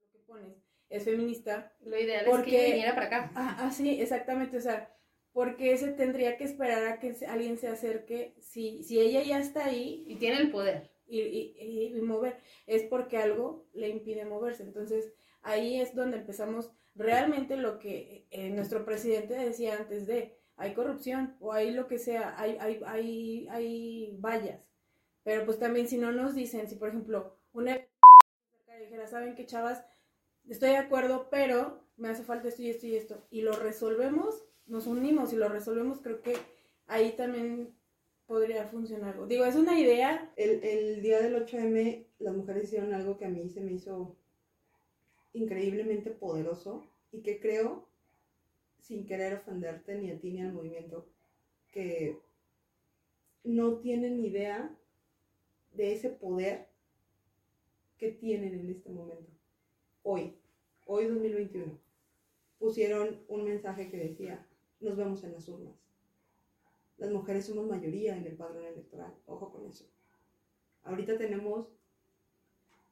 lo que pones es feminista. Lo ideal es que viniera para acá. Ah, ah, sí, exactamente, o sea, porque se tendría que esperar a que alguien se acerque, si, si ella ya está ahí. Y tiene el poder. Y, y, y mover, es porque algo le impide moverse. Entonces, ahí es donde empezamos realmente lo que eh, nuestro presidente decía antes de, hay corrupción o hay lo que sea, hay, hay, hay, hay vallas. Pero pues también si no nos dicen, si por ejemplo una dijera, saben que chavas, estoy de acuerdo, pero me hace falta esto y esto y esto, y lo resolvemos, nos unimos y lo resolvemos, creo que ahí también podría funcionar. Digo, es una idea. El, el día del 8M, las mujeres hicieron algo que a mí se me hizo increíblemente poderoso y que creo, sin querer ofenderte ni a ti ni al movimiento, que no tienen idea de ese poder que tienen en este momento. Hoy, hoy 2021, pusieron un mensaje que decía, nos vemos en las urnas. Las mujeres somos mayoría en el padrón electoral, ojo con eso. Ahorita tenemos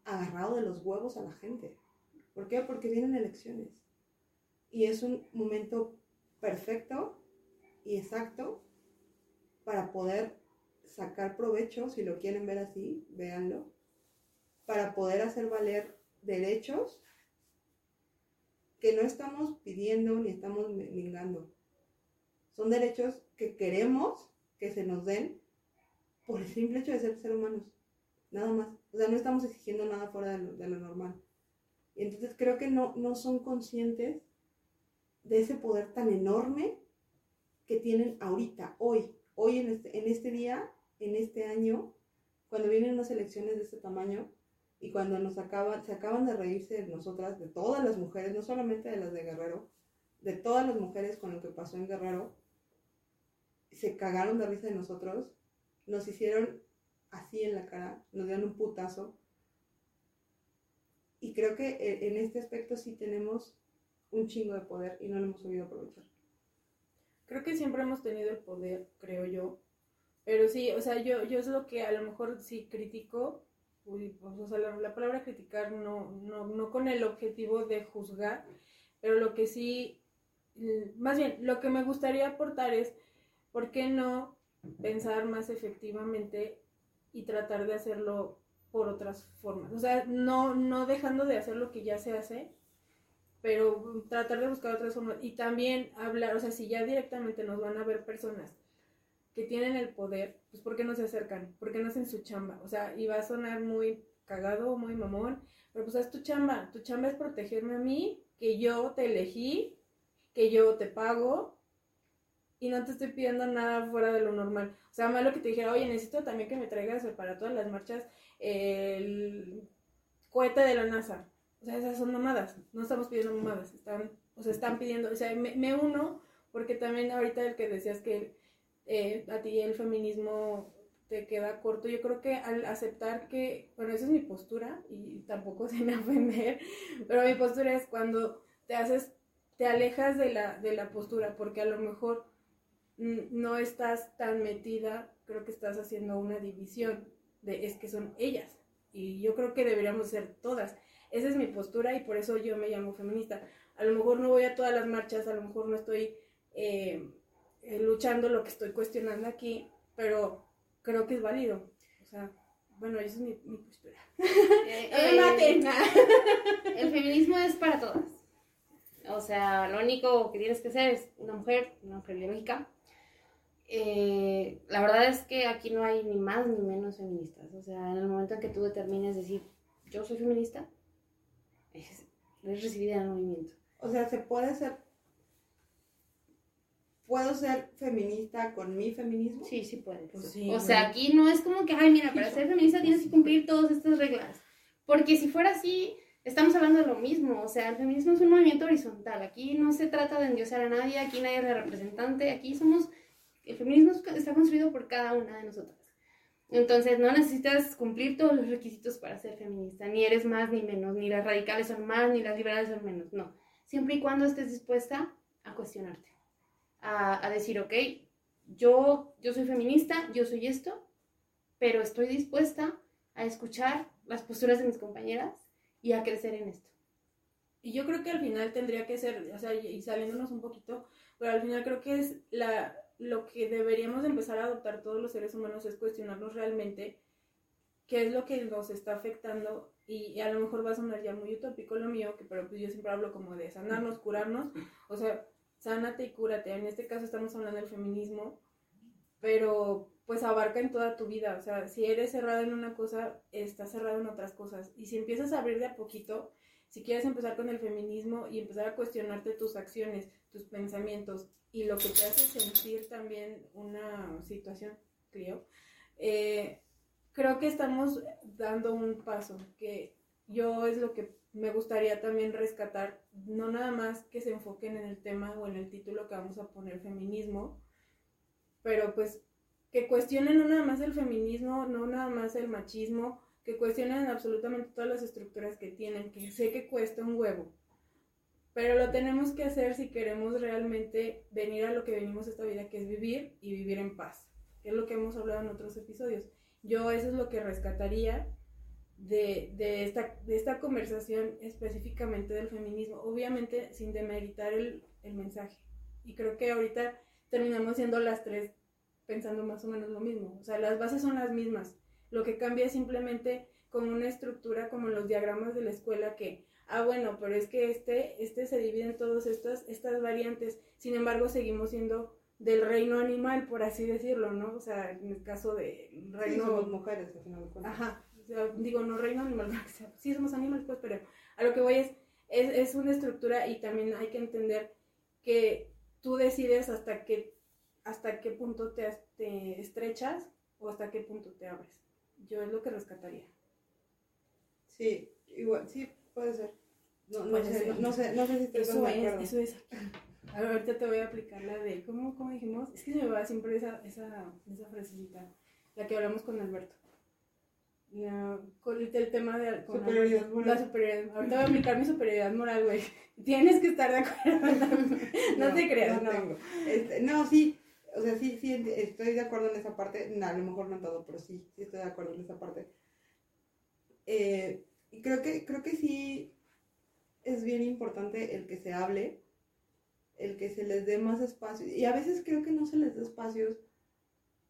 agarrado de los huevos a la gente. ¿Por qué? Porque vienen elecciones. Y es un momento perfecto y exacto para poder sacar provecho, si lo quieren ver así, véanlo, para poder hacer valer derechos que no estamos pidiendo ni estamos mingando. Son derechos que queremos que se nos den por el simple hecho de ser seres humanos. Nada más. O sea, no estamos exigiendo nada fuera de lo normal. Entonces creo que no, no son conscientes de ese poder tan enorme que tienen ahorita, hoy, hoy en este, en este día, en este año, cuando vienen unas elecciones de este tamaño y cuando nos acaban, se acaban de reírse de nosotras, de todas las mujeres, no solamente de las de Guerrero, de todas las mujeres con lo que pasó en Guerrero, se cagaron de risa de nosotros, nos hicieron así en la cara, nos dieron un putazo. Y creo que e, en este aspecto sí tenemos un chingo de poder y no lo hemos sabido aprovechar. Creo que siempre hemos tenido el poder, creo yo. Pero sí, o sea, yo, yo es lo que a lo mejor sí critico, pues, o sea, la, palabra criticar no, no, no con el objetivo de juzgar, pero lo que sí, más bien, lo que me gustaría aportar es, ¿por qué no pensar más efectivamente y tratar de hacerlo por otras formas? O sea, no, no dejando de hacer lo que ya se hace, pero tratar de buscar otras formas y también hablar, o sea, si ya directamente nos van a ver personas que tienen el poder, pues ¿por qué no se acercan? ¿Por qué no hacen su chamba? O sea, y va a sonar muy cagado, muy mamón, pero pues es tu chamba, tu chamba es protegerme a mí, que yo te elegí, que yo te pago y no te estoy pidiendo nada fuera de lo normal. O sea, malo que te dijera, oye, necesito también que me traigas para todas las marchas el cohete de la NASA. O sea, esas son mamadas, no estamos pidiendo mamadas, están, o sea, están pidiendo, o sea, me, uno, porque también ahorita el que decías que eh, a ti el feminismo te queda corto, yo creo que al aceptar que, bueno, esa es mi postura y tampoco se me ofender, pero mi postura es cuando te haces, te alejas de la, de la postura, porque a lo mejor no estás tan metida, creo que estás haciendo una división de es que son ellas, y yo creo que deberíamos ser todas. Esa es mi postura y por eso yo me llamo feminista. A lo mejor no voy a todas las marchas, a lo mejor no estoy eh, eh, luchando lo que estoy cuestionando aquí, pero creo que es válido. O sea, bueno, esa es mi, postura. Eh, el feminismo es para todas. O sea, lo único que tienes que hacer es una mujer, una mujer biológica. La verdad es que aquí no hay ni más ni menos feministas. O sea, en el momento en que tú determines decir, yo soy feminista, es, recibida en el movimiento. O sea, se puede ser. ¿Puedo ser feminista con mi feminismo? Sí, sí puedes. Pues o sea, aquí no es como que, ay, mira, para ser feminista tienes que cumplir todas estas reglas. Porque si fuera así, estamos hablando de lo mismo. O sea, el feminismo es un movimiento horizontal. Aquí no se trata de endiosar a nadie, aquí nadie es la representante. Aquí somos. El feminismo está construido por cada una de nosotras. Entonces no necesitas cumplir todos los requisitos para ser feminista, ni eres más ni menos, ni las radicales son más, ni las liberales son menos, no. Siempre y cuando estés dispuesta a cuestionarte, a, decir, ok, yo, yo soy feminista, yo soy esto, pero estoy dispuesta a escuchar las posturas de mis compañeras y a crecer en esto. Y yo creo que al final tendría que ser, o sea, y saliéndonos un poquito, pero al final creo que es la, lo que deberíamos empezar a adoptar todos los seres humanos es cuestionarnos realmente qué es lo que nos está afectando y, a lo mejor va a sonar ya muy utópico lo mío, que pero pues yo siempre hablo como de sanarnos, curarnos, o sea, sánate y cúrate. En este caso estamos hablando del feminismo, pero pues abarca en toda tu vida, o sea, si eres cerrado en una cosa, estás cerrado en otras cosas. Y si empiezas a abrir de a poquito, si quieres empezar con el feminismo y empezar a cuestionarte tus acciones, tus pensamientos y lo que te hace sentir también una situación, creo, eh, creo que estamos dando un paso que yo es lo que me gustaría también rescatar, no nada más que se enfoquen en el tema o en el título que vamos a poner feminismo, pero pues que cuestionen no nada más el feminismo, no nada más el machismo, que cuestionen absolutamente todas las estructuras que tienen, que sé que cuesta un huevo, pero lo tenemos que hacer si queremos realmente venir a lo que venimos esta vida, que es vivir y vivir en paz, es lo que hemos hablado en otros episodios. Yo eso es lo que rescataría de, de, esta, de esta conversación específicamente del feminismo, obviamente sin demeritar el, el mensaje. Y creo que ahorita terminamos siendo las tres pensando más o menos lo mismo. O sea, las bases son las mismas. Lo que cambia es simplemente con una estructura como los diagramas de la escuela que, ah, bueno, pero es que este, este se divide en todas estas, estas variantes. Sin embargo, seguimos siendo del reino animal, por así decirlo, ¿no? O sea, en el caso de reino... Sí, somos mujeres, al final de cuentas. Ajá, o sea, digo, no reino animal, sí somos animales, pues, pero a lo que voy es, es, es una estructura y también hay que entender que tú decides hasta qué, hasta qué punto te, te estrechas o hasta qué punto te abres. yo es lo que rescataría. Sí, igual, sí, puede ser. No, no, sé, no, sé, no sé si estoy eso. Es, eso es A ver, ahorita te voy a aplicar la de, ¿cómo, cómo dijimos? Es que se me va siempre esa, esa, esa frasecita, la que hablamos con Alberto. con el, tema de superioridad moral. La superioridad. Ahorita voy a aplicar mi superioridad moral, güey. Tienes que estar de acuerdo. no, te creas, no. No, este, no sí. O sea, sí, sí, estoy de acuerdo en esa parte. No, a lo mejor no en todo, pero sí, sí estoy de acuerdo en esa parte. Eh, y creo que, creo que sí es bien importante el que se hable, el que se les dé más espacio. Y a veces creo que no se les da espacios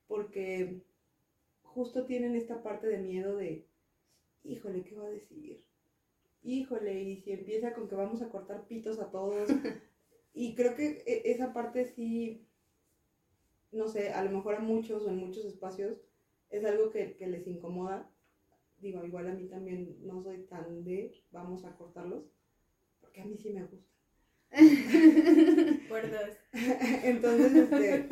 porque justo tienen esta parte de miedo de, híjole, ¿qué va a decir? Híjole, y si empieza con que vamos a cortar pitos a todos. y creo que e, esa parte sí, no sé, a lo mejor a muchos o en muchos espacios es algo que, que les incomoda. Digo, igual a mí también no soy tan de vamos a cortarlos porque a mí sí me gusta. Entonces, este,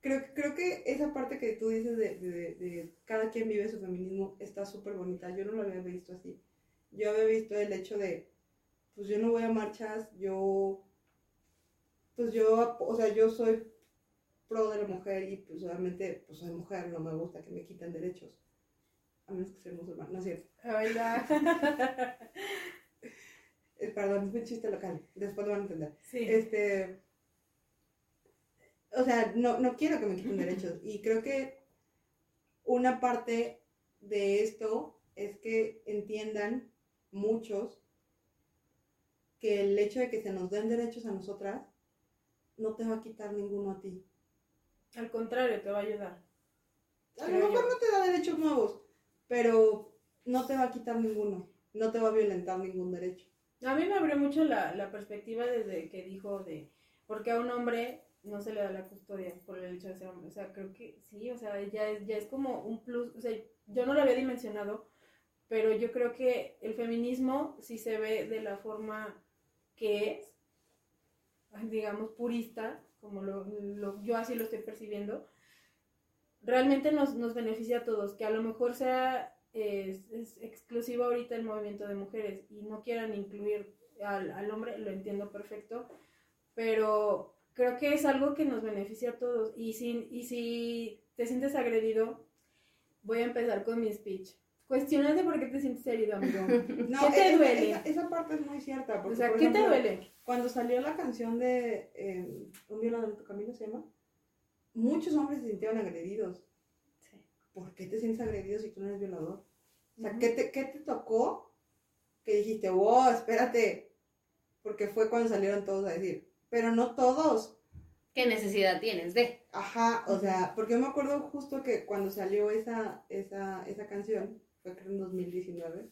creo, creo que esa parte que tú dices de, de, cada quien vive su feminismo está súper bonita. Yo no lo había visto así. Yo había visto el hecho de, pues yo no voy a marchas, yo, pues yo, o sea, yo soy pro de la mujer y pues obviamente, pues soy mujer, no me gusta que me quiten derechos. A menos que sea musulmán, no es cierto. Eh, perdón, es un chiste local, después lo van a entender. Este, o sea, no, no quiero que me quiten derechos. Y creo que una parte de esto es que entiendan muchos que el hecho de que se nos den derechos a nosotras no te va a quitar ninguno a ti. Al contrario, te va a ayudar. A lo mejor no te da derechos nuevos, pero no te va a quitar ninguno. No te va a violentar ningún derecho. A mí me abrió mucho la, la perspectiva desde que dijo de por qué a un hombre no se le da la custodia por el hecho de ser hombre. O sea, creo que sí, o sea, ya es, ya es como un plus. O sea, yo no lo había dimensionado, pero yo creo que el feminismo, si se ve de la forma que es, digamos, purista, como lo, lo, yo así lo estoy percibiendo, realmente nos, nos beneficia a todos. Que a lo mejor sea es, es exclusivo ahorita el movimiento de mujeres y no quieran incluir al, al, hombre, lo entiendo perfecto, pero creo que es algo que nos beneficia a todos. Y si, y si te sientes agredido, voy a empezar con mi speech. Cuestionate por qué te sientes herido, amigo. No, ¿Qué te duele? Esa, parte es muy cierta. Porque, o sea, ¿qué te duele? Cuando salió la canción de eh, Un violador en tu camino, se llama, muchos hombres se sintieron agredidos. ¿por qué te sientes agredido si tú no eres violador? O sea, ¿qué, te, ¿qué te tocó que dijiste, wow, espérate? Porque fue cuando salieron todos a decir, pero no todos. ¿Qué necesidad tienes de? Ajá, o sea, porque yo me acuerdo justo que cuando salió esa, esa, esa canción, fue creo en 2019,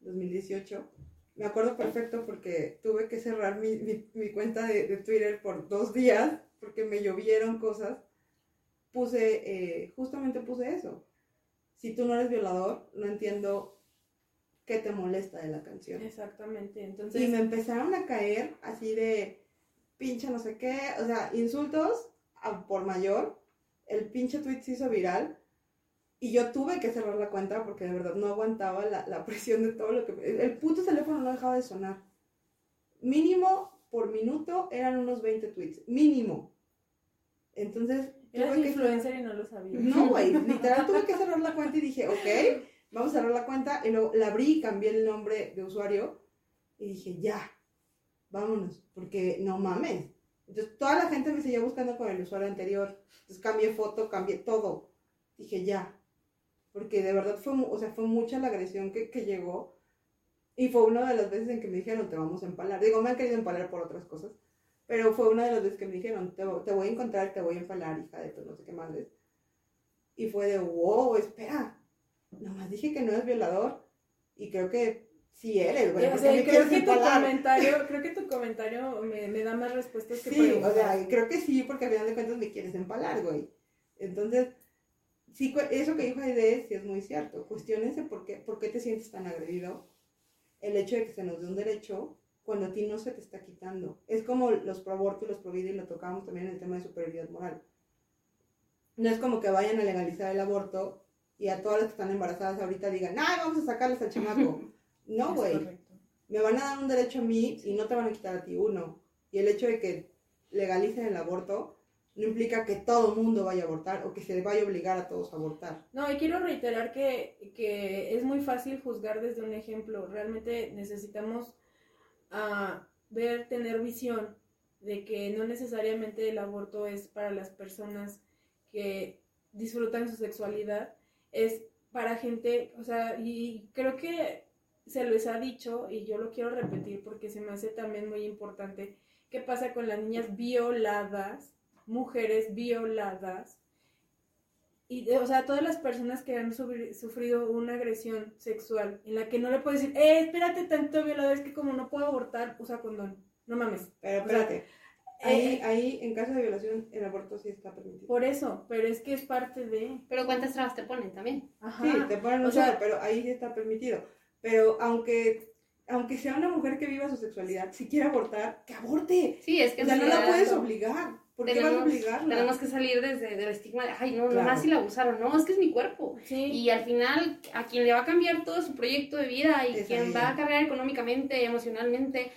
2018, me acuerdo perfecto porque tuve que cerrar mi, mi, mi cuenta de, de, Twitter por dos días porque me llovieron cosas puse, eh, justamente puse eso. Si tú no eres violador, no entiendo qué te molesta de la canción. Exactamente, entonces... Y me empezaron a caer así de pinche no sé qué, o sea, insultos por mayor. El pinche tweet se hizo viral. Y yo tuve que cerrar la cuenta porque de verdad no aguantaba la, la presión de todo lo que... El puto teléfono no dejaba de sonar. Mínimo por minuto eran unos 20 tweets. Mínimo. Entonces, Eras influencer y no lo sabía. No, güey, literal tuve que cerrar la cuenta y dije, ok, vamos a cerrar la cuenta. Y luego la abrí y cambié el nombre de usuario. Y dije, ya, vámonos, porque no mames. Entonces toda la gente me seguía buscando con el usuario anterior. Entonces cambié foto, cambié todo. Dije, ya. Porque de verdad fue, o sea, fue mucha la agresión que, que llegó. Y fue una de las veces en que me dijeron, te vamos a empalar. Digo, me han querido empalar por otras cosas. Pero fue una de las veces que me dijeron, te, voy a encontrar, te voy a enfalar, hija de tu no sé qué más Y fue de, wow, espera, nomás dije que no es violador. Y creo que sí eres, güey. O sea, creo, que tu comentario, creo que tu comentario me, me da más respuestas que Sí, o sea, creo que sí, porque al final de cuentas me quieres empalar, güey. Entonces, sí, eso que dijo Aide sí es muy cierto. Cuestiónense por qué, por qué te sientes tan agredido. El hecho de que se nos dé un derecho cuando a ti no se te está quitando. Es como los pro aborto y los pro vida y lo tocábamos también en el tema de superioridad moral. no es como que vayan a legalizar el aborto y a todas las que están embarazadas ahorita digan, ¡ay, vamos a sacarles al chamaco! No, güey. Me van a dar un derecho a mí y no te van a quitar a ti uno. Y el hecho de que legalicen el aborto no implica que todo el mundo vaya a abortar o que se vaya a obligar a todos a abortar. No, y quiero reiterar que, que es muy fácil juzgar desde un ejemplo. Realmente necesitamos uh, ver, tener visión de que no necesariamente el aborto es para las personas que disfrutan su sexualidad, es para gente, o sea, y creo que se les ha dicho, y yo lo quiero repetir porque se me hace también muy importante, qué pasa con las niñas violadas, mujeres violadas, y, o sea, todas las personas que han sufrido una agresión sexual en la que no le puedes decir, eh, espérate tanto violado, es que como no puedo abortar, usa condón. No mames. Pero espérate. ahí, eh, ahí, en caso de violación, el aborto sí está permitido. Por eso, pero es que es parte de. Pero ¿cuántas trabas te ponen también? Ajá. Sí, te ponen un sea, pero ahí sí está permitido. Pero aunque aunque sea una mujer que viva su sexualidad, si quiere abortar, que aborte. Sí, es que o sea, no la puedes obligar. ¿Por qué vas a obligarla? Tenemos que salir desde el estigma de, ay, no, no más si la abusaron. No, es que es mi cuerpo. Sí. Y al final, a quien le va a cambiar todo su proyecto de vida y quien va a cargar económicamente, emocionalmente,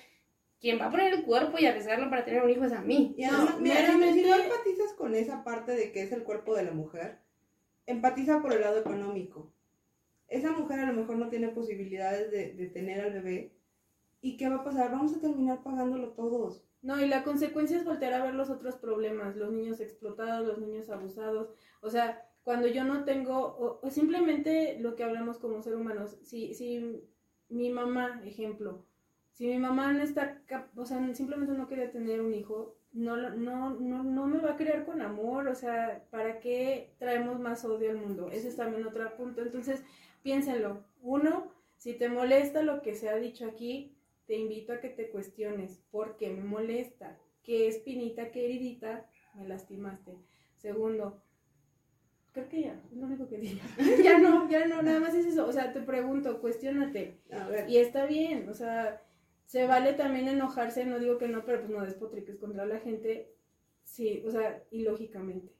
quien va a poner el cuerpo y arriesgarlo para tener un hijo es a mí. Y además, mira, si no empatizas con esa parte de que es el cuerpo de la mujer, empatiza por el lado económico. Esa mujer a lo mejor no tiene posibilidades de, de tener al bebé. ¿Y qué va a pasar? Vamos a terminar pagándolo todos. No, y la consecuencia es voltear a ver los otros problemas, los niños explotados, los niños abusados. O sea, cuando yo no tengo, o, simplemente lo que hablamos como ser humanos, si, si mi mamá, ejemplo, si mi mamá no está, o sea, simplemente no quería tener un hijo, no, no, no, no me va a criar con amor, o sea, ¿para qué traemos más odio al mundo? Ese es también otro punto. Entonces, piénsenlo. Uno, si te molesta lo que se ha dicho aquí, te invito a que te cuestiones, ¿por qué me molesta? ¿Qué espinita, qué heridita me lastimaste? Segundo, creo que ya, es lo único que digo. ya no, ya no, nada más es eso. O sea, te pregunto, cuestionate. A ver. Y está bien, o sea, se vale también enojarse, no digo que no, pero pues no despotriques contra la gente, sí, o sea, ilógicamente.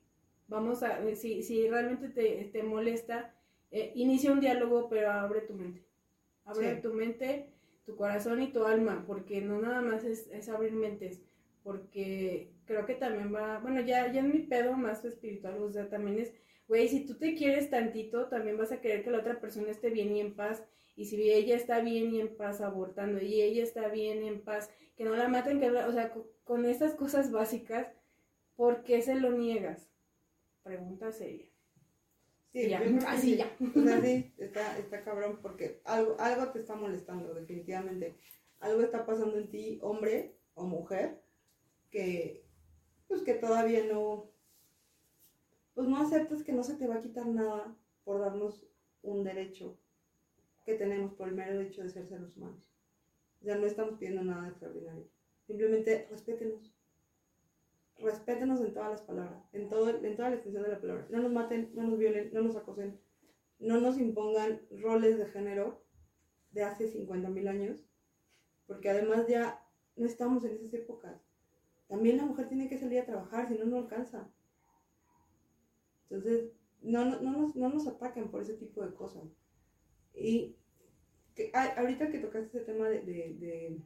Vamos a, eh, si, si realmente te, te molesta, eh, inicia un diálogo, pero abre tu mente. Abre tu mente, tu corazón y tu alma, porque no nada más es, es, abrir mentes, porque creo que también va, bueno, ya, ya en mi pedo más espiritual, o sea, también es, güey, si tú te quieres tantito, también vas a querer que la otra persona esté bien y en paz y si ella está bien y en paz abortando y ella está bien y en paz, que no la maten, que, o sea, con, estas cosas básicas, ¿por qué se lo niegas? Pregunta seria. Sí, ya, así ya. O sea, sí, está, está cabrón porque algo, algo te está molestando, definitivamente. Algo está pasando en ti, hombre o mujer, que pues que todavía no, pues no aceptas que no se te va a quitar nada por darnos un derecho que tenemos por el mero hecho de ser seres humanos. Ya no estamos pidiendo nada extraordinario. Simplemente respétenos. Respétenos en todas las palabras, en, todo, en toda la extensión de la palabra. No nos maten, no nos violen, no nos acosen, no nos impongan roles de género de hace 50 mil años, porque además ya no estamos en esas épocas. También la mujer tiene que salir a trabajar, si no, no alcanza. Entonces, no, no, nos, no nos ataquen por ese tipo de cosas. Y que, ahorita que tocaste ese tema de,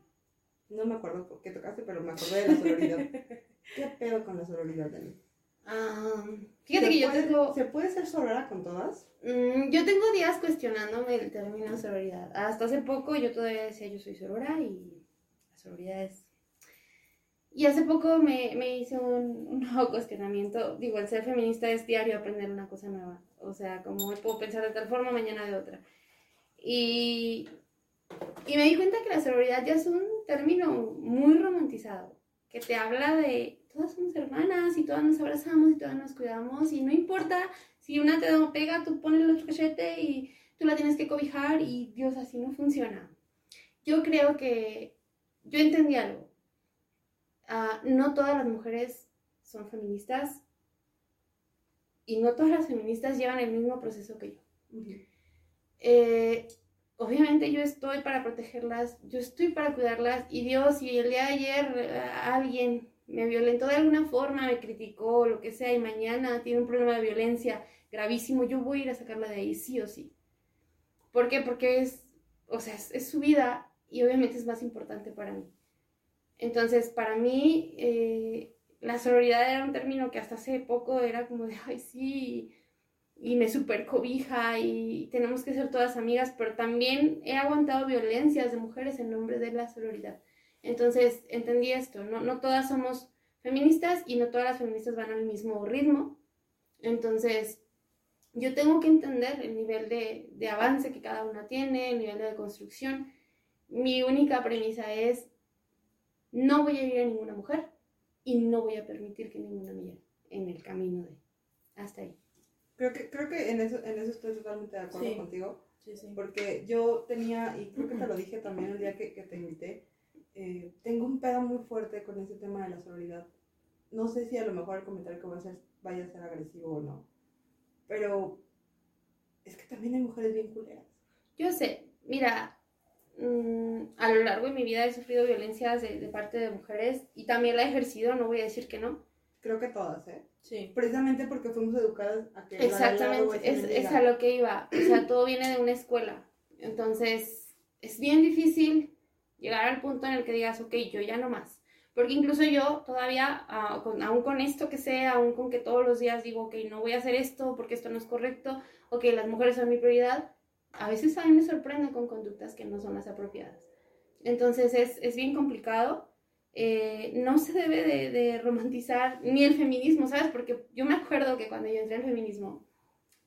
No me acuerdo qué tocaste, pero me acordé de la sororidad. ¿Qué pedo con la sororidad, Dani? Ah, fíjate que yo tengo... ¿Se puede ser sorora con todas? Mm, yo tengo días cuestionándome el término sororidad. Hasta hace poco yo todavía decía yo soy sorora y la sororidad es... Y hace poco me, me hice un, un, nuevo cuestionamiento. Digo, el ser feminista es diario aprender una cosa nueva. O sea, como puedo pensar de tal forma, mañana de otra. Y, y me di cuenta que la sororidad ya es un término muy romantizado, que te habla de todas somos hermanas y todas nos abrazamos y todas nos cuidamos y no importa si una te pega, tú pones el otro cachete y tú la tienes que cobijar y Dios, así no funciona. Yo creo que yo entendí algo. Uh, no todas las mujeres son feministas y no todas las feministas llevan el mismo proceso que yo. Eh, obviamente yo estoy para protegerlas, yo estoy para cuidarlas y Dios, si el día de ayer eh, alguien me violentó de alguna forma, me criticó, lo que sea, y mañana tiene un problema de violencia gravísimo, yo voy a ir a sacarla de ahí, sí o sí. ¿Por qué? Porque es, o sea, es, su vida y obviamente es más importante para mí. Entonces, para mí, eh, la sororidad era un término que hasta hace poco era como de, ay, sí, y me super cobija y tenemos que ser todas amigas, pero también he aguantado violencias de mujeres en nombre de la sororidad. Entonces entendí esto, no, no todas somos feministas y no todas las feministas van al mismo ritmo. Entonces yo tengo que entender el nivel de, de avance que cada una tiene, el nivel de construcción. Mi única premisa es, no voy a ir a ninguna mujer y no voy a permitir que ninguna me en el camino de... Hasta ahí. Creo que, creo que en, eso, en eso estoy totalmente de acuerdo contigo. Sí, sí. Porque yo tenía, y creo que te lo dije también el día que, que te invité, eh, tengo un pedo muy fuerte con ese tema de la sororidad. No sé si a lo mejor el comentario que voy a hacer vaya a ser agresivo o no, pero es que también hay mujeres bien culeras. Yo sé, mira, mm, a lo largo de mi vida he sufrido violencias de, de, parte de mujeres y también la he ejercido, no voy a decir que no. Creo que todas, ¿eh? Sí. Precisamente porque fuimos educadas a que... Exactamente, es, es a lo que iba. O sea, todo viene de una escuela. Entonces, es bien difícil llegar al punto en el que digas, ok, yo ya no más. Porque incluso yo todavía, uh, con, aún con esto que sé, aún con que todos los días digo, ok, no voy a hacer esto porque esto no es correcto, o que las mujeres son mi prioridad, a veces a mí me sorprende con conductas que no son las apropiadas. Entonces es, es bien complicado. Eh, no se debe de, de, romantizar ni el feminismo, ¿sabes? Porque yo me acuerdo que cuando yo entré al feminismo,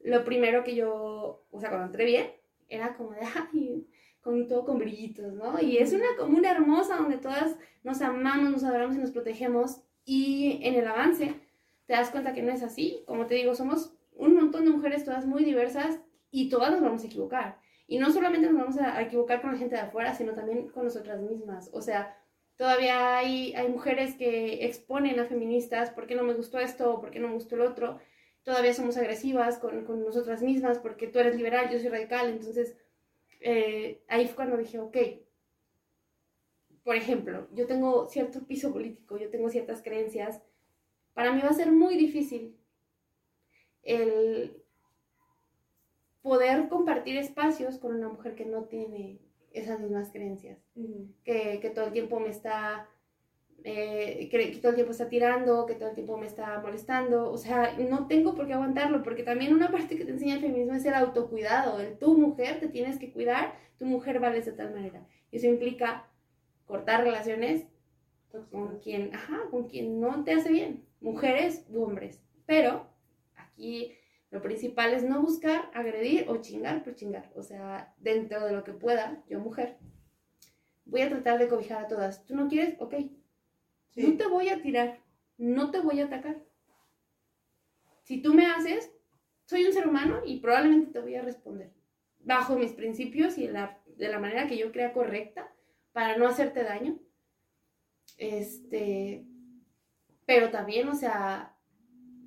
lo primero que yo, o sea, cuando entré bien, era como de, ay, con todo con brillitos, ¿no? Y es una comuna hermosa donde todas nos amamos, nos adoramos y nos protegemos. Y en el avance te das cuenta que no es así. Como te digo, somos un montón de mujeres todas muy diversas y todas nos vamos a equivocar. Y no solamente nos vamos a equivocar con la gente de afuera, sino también con nosotras mismas. O sea, todavía hay, hay mujeres que exponen a feministas, ¿por qué no me gustó esto? ¿Por qué no me gustó el otro? Todavía somos agresivas con, con nosotras mismas porque tú eres liberal, yo soy radical. Entonces, eh, ahí fue cuando dije, ok, por ejemplo, yo tengo cierto piso político, yo tengo ciertas creencias, para mí va a ser muy difícil el poder compartir espacios con una mujer que no tiene esas mismas creencias, que, que, todo el tiempo me está eh, que, todo el tiempo está tirando, que todo el tiempo me está molestando, o sea, no tengo por qué aguantarlo, porque también una parte que te enseña el feminismo es el autocuidado, el tu mujer te tienes que cuidar, tu mujer vales de tal manera. Y eso implica cortar relaciones con quien, ajá, con quien no te hace bien, mujeres u hombres. Pero aquí lo principal es no buscar agredir o chingar por chingar, o sea, dentro de lo que pueda, yo mujer, voy a tratar de cobijar a todas. ¿Tú no quieres? Ok, no te voy a tirar, no te voy a atacar. Si tú me haces, soy un ser humano y probablemente te voy a responder bajo mis principios y de la, manera que yo crea correcta para no hacerte daño. Este, pero también, o sea,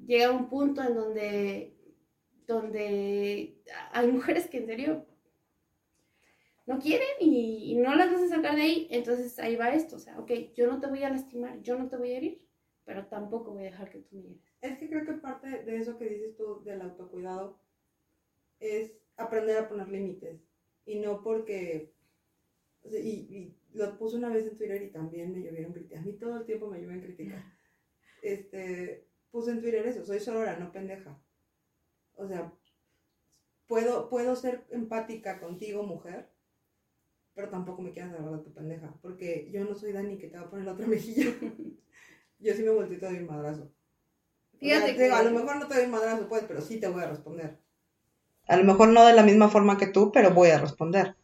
llega un punto en donde, donde hay mujeres que en serio no quieren y, no las vas a sacar de ahí, entonces ahí va esto, o sea, ok, yo no te voy a lastimar, yo no te voy a herir, pero tampoco voy a dejar que tú me hieras. Es que creo que parte de eso que dices tú del autocuidado es aprender a poner límites y no porque, y, lo puse una vez en Twitter y también me llovieron críticas, a mí todo el tiempo me llueven críticas, este, puse en Twitter eso, soy sorora, no pendeja, o sea, puedo, puedo ser empática contigo, mujer, pero tampoco me quieras agarrar tu pendeja, porque yo no soy Dani que te va a poner la otra mejilla. yo sí me volteo y te doy un madrazo. Fíjate que... a lo mejor no te doy un madrazo, pues, pero sí te voy a responder. A lo mejor no de la misma forma que tú, pero voy a responder.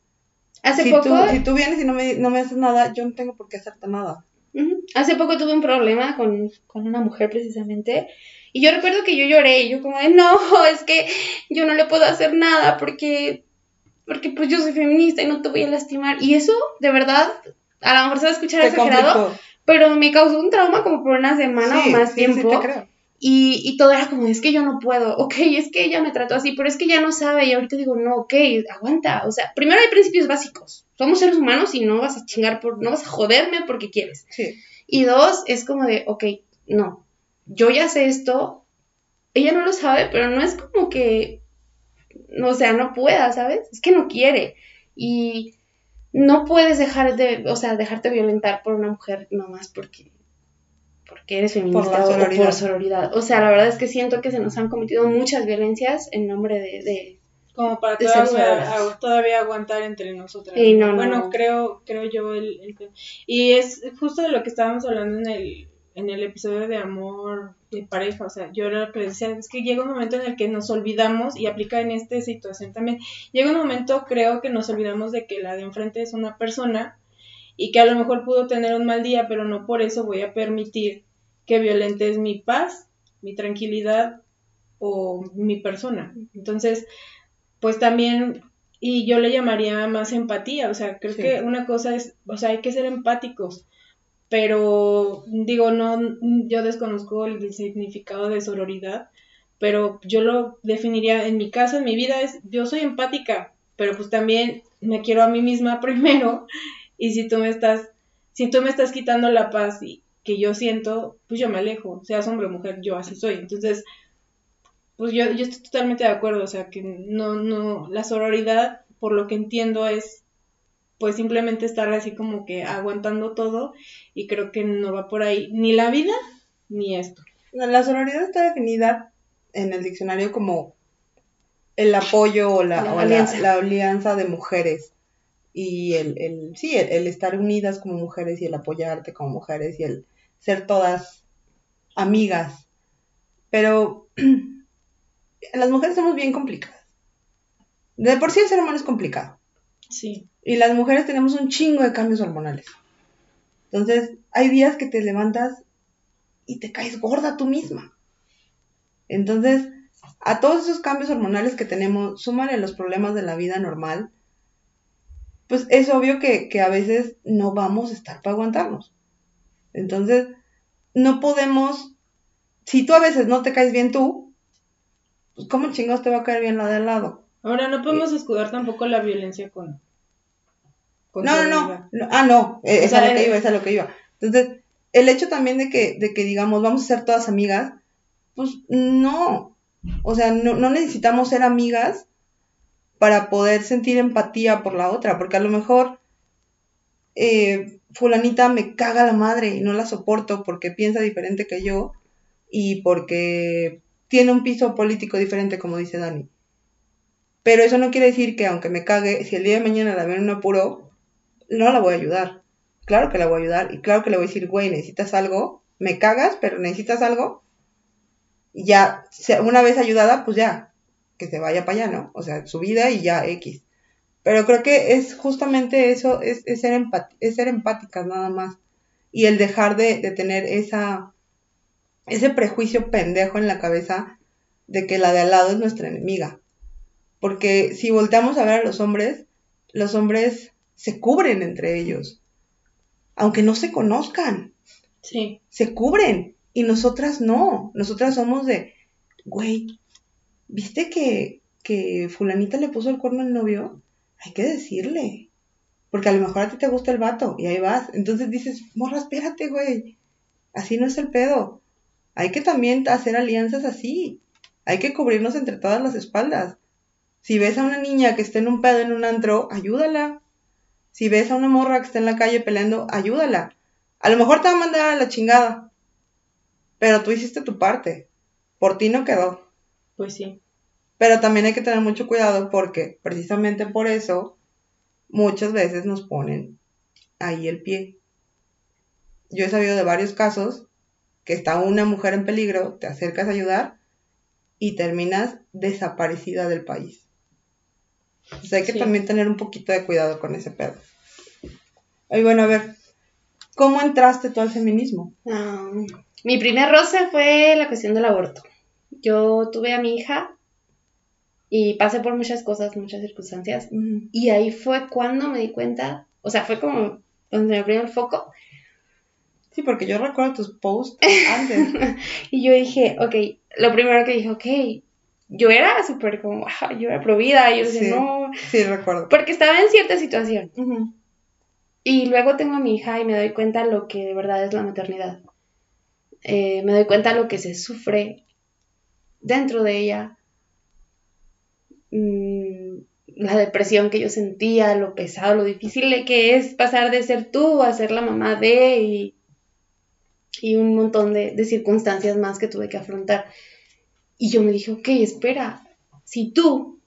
Hace si, poco... tú, si tú vienes y no me, no me haces nada, yo no tengo por qué hacerte nada. Hace poco tuve un problema con, con, una mujer precisamente y yo recuerdo que yo lloré y yo como de no, es que yo no le puedo hacer nada porque porque pues yo soy feminista y no te voy a lastimar. Y eso, de verdad, a lo mejor se va a escuchar exagerado, pero me causó un trauma como por una semana o más tiempo. Y, y, todo era como, es que yo no puedo, ok, es que ella me trató así, pero es que ya no sabe y ahorita digo, no, ok, aguanta, o sea, primero hay principios básicos, somos seres humanos y no vas a chingar, por, no vas a joderme porque quieres. Sí. Y dos, es como de, ok, no, yo ya sé esto, ella no lo sabe, pero no es como que, o sea, no pueda, ¿sabes? Es que no quiere. Y no puedes dejar de, o sea, dejarte violentar por una mujer nomás porque porque eres feminista o por sororidad. O sea, la verdad es que siento que se nos han cometido muchas violencias en nombre de... Como para todavía, todavía, aguantar entre nosotras. bueno, creo creo yo el, el, Y es justo de lo que estábamos hablando en el, en el episodio de amor de pareja, o sea, yo lo que les decía, es que llega un momento en el que nos olvidamos, y aplica en esta situación también, llega un momento creo que nos olvidamos de que la de enfrente es una persona y que a lo mejor pudo tener un mal día, pero no por eso voy a permitir que violentes mi paz, mi tranquilidad o mi persona. Entonces, pues también, y yo le llamaría más empatía, o sea, creo que una cosa es, o sea, hay que ser empáticos, pero digo, no, yo desconozco el significado de sororidad, pero yo lo definiría en mi caso, en mi vida, es, yo soy empática, pero pues también me quiero a mí misma primero y si tú me estás, si tú me estás quitando la paz y, que yo siento, pues yo me alejo, seas hombre o mujer, yo así soy. Entonces, pues yo, yo estoy totalmente de acuerdo, o sea, que no, no, la sororidad, por lo que entiendo, es pues simplemente estar así como que aguantando todo y creo que no va por ahí ni la vida ni esto. La sororidad está definida en el diccionario como el apoyo o la, la alianza de mujeres y el, el sí, el, estar unidas como mujeres y el apoyarte como mujeres y el ser todas amigas. Pero las mujeres somos bien complicadas. De por sí el ser humano es complicado. Sí. Y las mujeres tenemos un chingo de cambios hormonales. Entonces, hay días que te levantas y te caes gorda tú misma. Entonces, a todos esos cambios hormonales que tenemos, súmale los problemas de la vida normal, pues es obvio que, a veces no vamos a estar para aguantarnos. Entonces, no podemos, si tú a veces no te caes bien tú, pues cómo chingados te va a caer bien la de al lado. Ahora, no podemos escudar tampoco la violencia con... no, no, no, ah, no, eh, es a lo que iba, es a lo que iba. Entonces, el hecho también de que, de que digamos, vamos a ser todas amigas, pues no, o sea, no, no necesitamos ser amigas para poder sentir empatía por la otra, porque a lo mejor eh, fulanita me caga la madre y no la soporto porque piensa diferente que yo y porque tiene un piso político diferente, como dice Dani. Pero eso no quiere decir que aunque me cague, si el día de mañana la veo en un apuro, no la voy a ayudar. Claro que la voy a ayudar y claro que le voy a decir, güey, necesitas algo, me cagas, pero necesitas algo. Y ya, una vez ayudada, pues ya, que se vaya para allá, ¿no? O sea, su vida y ya X. Pero creo que es justamente eso, es, ser, es empáticas nada más. Y el dejar de, tener esa, ese prejuicio pendejo en la cabeza de que la de al lado es nuestra enemiga. Porque si volteamos a ver a los hombres, los hombres se cubren entre ellos. Aunque no se conozcan. Sí. Se cubren. Y nosotras no. Nosotras somos de, güey, ¿viste que, que fulanita le puso el cuerno al novio? Hay que decirle. Porque a lo mejor a ti te gusta el vato y ahí vas. Entonces dices, morra, espérate, güey. Así no es el pedo. Hay que también hacer alianzas así. Hay que cubrirnos entre todas las espaldas. Si ves a una niña que está en un pedo en un antro, ayúdala. Si ves a una morra que está en la calle peleando, ayúdala. A lo mejor te va a mandar a la chingada. Pero tú hiciste tu parte. Por ti no quedó. Pues sí. Pero también hay que tener mucho cuidado porque precisamente por eso muchas veces nos ponen ahí el pie. Yo he sabido de varios casos que está una mujer en peligro, te acercas a ayudar y terminas desaparecida del país. O sea, hay que también tener un poquito de cuidado con ese pedo. Y bueno, a ver, ¿cómo entraste tú al feminismo? Mi primer roce fue la cuestión del aborto yo tuve a mi hija y pasé por muchas cosas, muchas circunstancias. Y ahí fue cuando me di cuenta, o sea, fue como donde me abrió el foco. Sí, porque yo recuerdo tus posts antes. y yo dije, ok, lo primero que dije, ok, yo era súper como, yo era provida, yo decía, no. Sí, recuerdo. Porque estaba en cierta situación. Y luego tengo a mi hija y me doy cuenta lo que de verdad es la maternidad. Eh, me doy cuenta lo que se sufre dentro de ella. Mm, la depresión que yo sentía, lo pesado, lo difícil que es pasar de ser tú a ser la mamá de y, y un montón de, de circunstancias más que tuve que afrontar. Y yo me dije, ok, espera, si tú,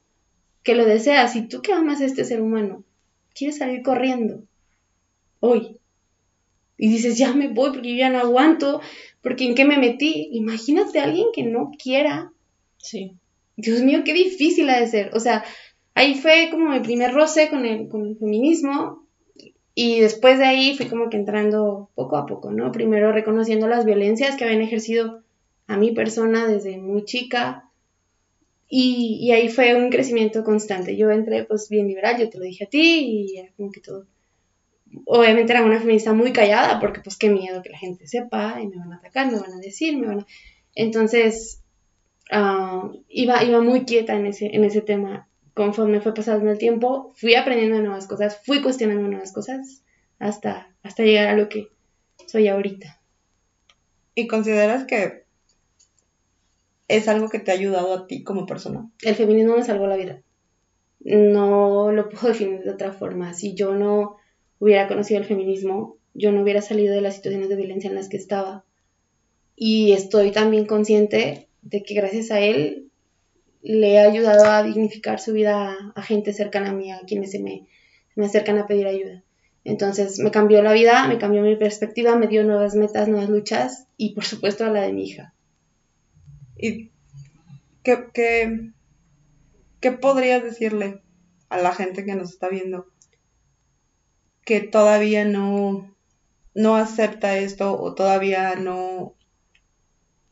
que lo deseas, si tú que amas a este ser humano, quieres salir corriendo hoy, y dices, ya me voy porque yo ya no aguanto, porque en qué me metí, imagínate a alguien que no quiera. Sí. Dios mío, qué difícil ha de ser. O sea, ahí fue como mi primer roce con el, con el feminismo y después de ahí fui como que entrando poco a poco, ¿no? Primero reconociendo las violencias que habían ejercido a mi persona desde muy chica y, ahí fue un crecimiento constante. Yo entré pues bien liberal, yo te lo dije a ti y como que todo. Obviamente era una feminista muy callada porque pues qué miedo que la gente sepa y me van a atacar, me van a decir, me van a... Entonces, uh, iba, iba muy quieta en ese, en ese tema conforme fue pasando el tiempo, fui aprendiendo nuevas cosas, fui cuestionando nuevas cosas hasta, hasta llegar a lo que soy ahorita. ¿Y consideras que es algo que te ha ayudado a ti como persona? El feminismo me salvó la vida. No lo puedo definir de otra forma. Si yo no hubiera conocido el feminismo, yo no hubiera salido de las situaciones de violencia en las que estaba. Y estoy también consciente de que gracias a él le he ayudado a dignificar su vida a, gente cercana a mí, a quienes se me, me acercan a pedir ayuda. Entonces me cambió la vida, me cambió mi perspectiva, me dio nuevas metas, nuevas luchas y por supuesto a la de mi hija. ¿Y qué, qué, qué podrías decirle a la gente que nos está viendo que todavía no, no acepta esto o todavía no,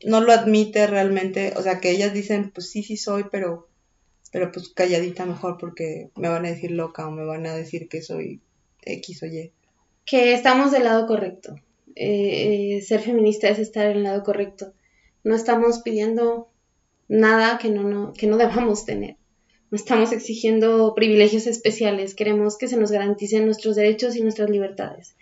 no lo admite realmente, o sea, que ellas dicen, pues sí, sí soy, pero, pero pues calladita mejor porque me van a decir loca o me van a decir que soy X o Y. Que estamos del lado correcto. Eh, ser feminista es estar en el lado correcto. No estamos pidiendo nada que no, no, que no debamos tener. No estamos exigiendo privilegios especiales. Queremos que se nos garanticen nuestros derechos y nuestras libertades.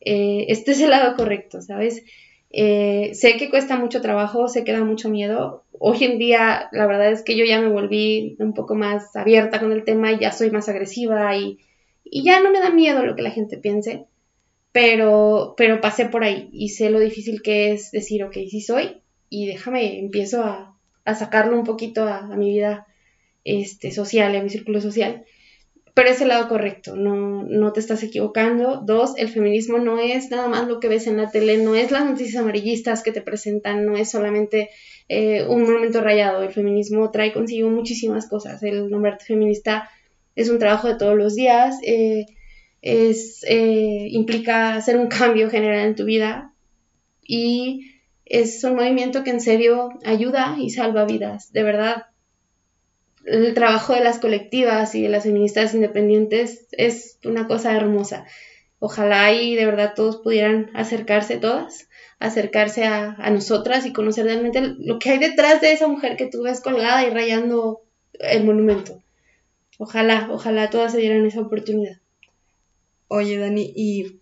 Eh, este es el lado correcto, ¿sabes? Eh, sé que cuesta mucho trabajo, sé que da mucho miedo. Hoy en día, la verdad es que yo ya me volví un poco más abierta con el tema y ya soy más agresiva y, ya no me da miedo lo que la gente piense, pero, pero pasé por ahí y sé lo difícil que es decir, ok, sí soy y déjame, empiezo a, sacarlo un poquito a, mi vida este, social, a mi círculo social pero es el lado correcto, no, no te estás equivocando. Dos, el feminismo no es nada más lo que ves en la tele, no es las noticias amarillistas que te presentan, no es solamente eh, un momento rayado. El feminismo trae consigo muchísimas cosas. El nombrarte feminista es un trabajo de todos los días, eh, es, eh, implica hacer un cambio general en tu vida y es un movimiento que en serio ayuda y salva vidas, de verdad el trabajo de las colectivas y de las feministas independientes es una cosa hermosa. Ojalá y de verdad todos pudieran acercarse, todas, acercarse a, nosotras y conocer realmente lo que hay detrás de esa mujer que tú ves colgada y rayando el monumento. Ojalá, ojalá todas se dieran esa oportunidad. Oye, Dani, ¿y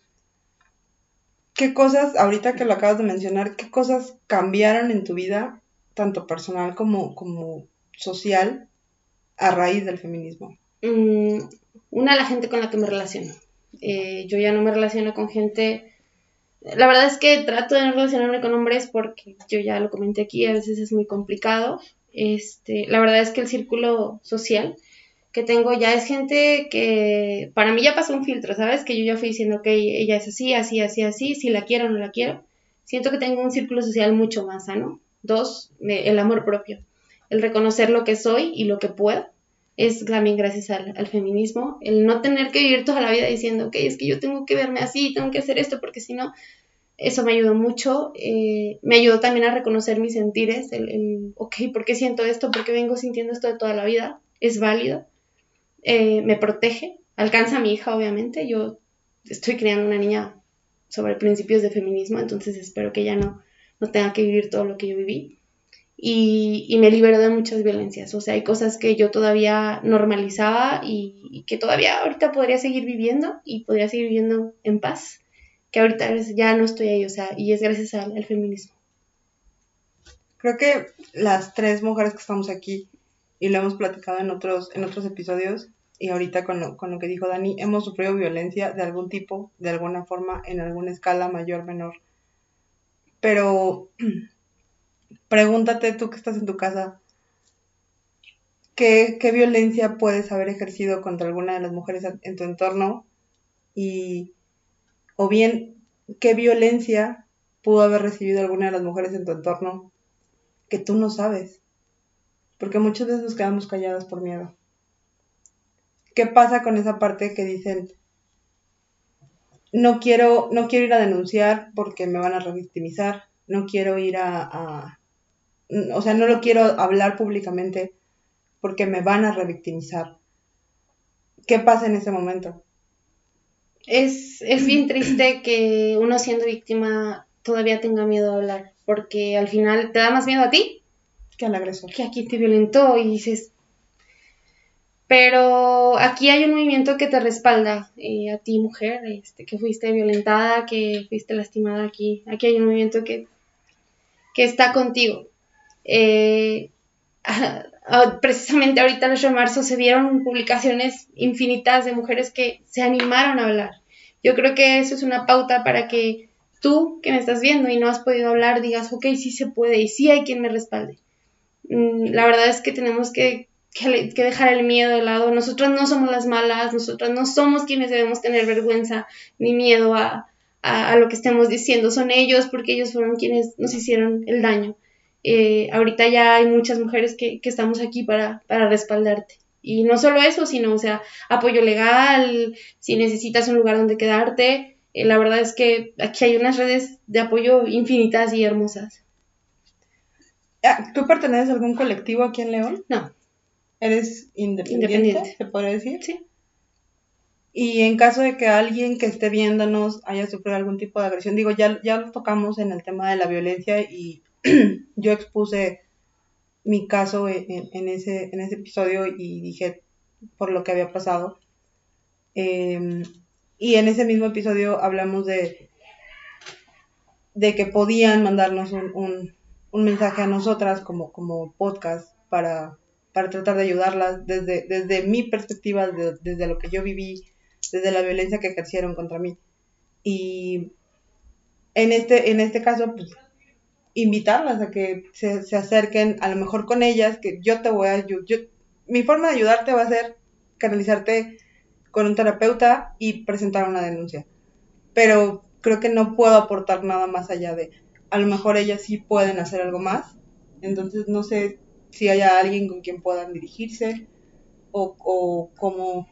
qué cosas, ahorita que lo acabas de mencionar, qué cosas cambiaron en tu vida, tanto personal como, como social, a raíz del feminismo? Mm, una, la gente con la que me relaciono. Eh, yo ya no me relaciono con gente... La verdad es que trato de no relacionarme con hombres porque yo ya lo comenté aquí, a veces es muy complicado. Este, la verdad es que el círculo social que tengo ya es gente que para mí ya pasó un filtro, ¿sabes? Que yo ya fui diciendo que ella es así, así, así, así, si la quiero o no la quiero. Siento que tengo un círculo social mucho más sano. Dos, el amor propio el reconocer lo que soy y lo que puedo, es también gracias al, feminismo, el no tener que vivir toda la vida diciendo, ok, es que yo tengo que verme así, tengo que hacer esto, porque si no, eso me ayudó mucho, eh, me ayudó también a reconocer mis sentires, el, el, ok, ¿por qué siento esto? ¿Por qué vengo sintiendo esto de toda la vida? Es válido, eh, me protege, alcanza a mi hija, obviamente, yo estoy criando una niña sobre principios de feminismo, entonces espero que ya no, no tenga que vivir todo lo que yo viví. Y, y, me liberó de muchas violencias. O sea, hay cosas que yo todavía normalizaba y, que todavía ahorita podría seguir viviendo y podría seguir viviendo en paz, que ahorita ya no estoy ahí, o sea, y es gracias al feminismo. Creo que las tres mujeres que estamos aquí y lo hemos platicado en otros, en otros episodios, y ahorita con lo, con lo que dijo Dani, hemos sufrido violencia de algún tipo, de alguna forma, en alguna escala mayor, menor. Pero pregúntate tú que estás en tu casa, ¿qué, ¿qué, violencia puedes haber ejercido contra alguna de las mujeres en tu entorno? Y, o bien, ¿qué violencia pudo haber recibido alguna de las mujeres en tu entorno que tú no sabes? Porque muchas veces nos quedamos calladas por miedo. ¿Qué pasa con esa parte que dicen, no quiero, no quiero ir a denunciar porque me van a revictimizar, no quiero ir a, o sea, no lo quiero hablar públicamente porque me van a revictimizar. ¿Qué pasa en ese momento? Es, es bien triste que uno siendo víctima todavía tenga miedo a hablar, porque al final te da más miedo a ti al agresor. Que a quien te violentó y dices, pero aquí hay un movimiento que te respalda eh, a ti, mujer, este, que fuiste violentada, que fuiste lastimada aquí. Aquí hay un movimiento que, que está contigo. Eh, precisamente ahorita el 8 de marzo se vieron publicaciones infinitas de mujeres que se animaron a hablar. Yo creo que eso es una pauta para que tú que me estás viendo y no has podido hablar digas, ok, sí se puede y sí hay quien me respalde. Mm, la verdad es que tenemos que dejar el miedo de lado. Nosotras no somos las malas, nosotras no somos quienes debemos tener vergüenza ni miedo a, lo que estemos diciendo. Son ellos porque ellos fueron quienes nos hicieron el daño. Eh, ahorita ya hay muchas mujeres que, estamos aquí para, respaldarte. Y no solo eso, sino, apoyo legal, si necesitas un lugar donde quedarte. Eh, la verdad es que aquí hay unas redes de apoyo infinitas y hermosas. Ah, ¿Tú perteneces a algún colectivo aquí en León? No. ¿Eres independiente, se puede decir? Sí. Y en caso de que alguien que esté viéndonos haya sufrido algún tipo de agresión, digo, ya, ya lo tocamos en el tema de la violencia y yo expuse mi caso en, ese, en ese episodio y dije por lo que había pasado. Em, y en ese mismo episodio hablamos de, de que podían mandarnos un, un mensaje a nosotras como, como podcast para para tratar de ayudarlas desde, desde mi perspectiva, desde lo que yo viví, desde la violencia que ejercieron contra mí. Y en este, en este caso, pues, invitarlas a que se, se acerquen, a lo mejor con ellas, que yo te voy a ayudar. Mi forma de ayudarte va a ser canalizarte con un terapeuta y presentar una denuncia. Pero creo que no puedo aportar nada más allá de, a lo mejor ellas sí pueden hacer algo más. Entonces, no sé si haya alguien con quien puedan dirigirse o, o cómo,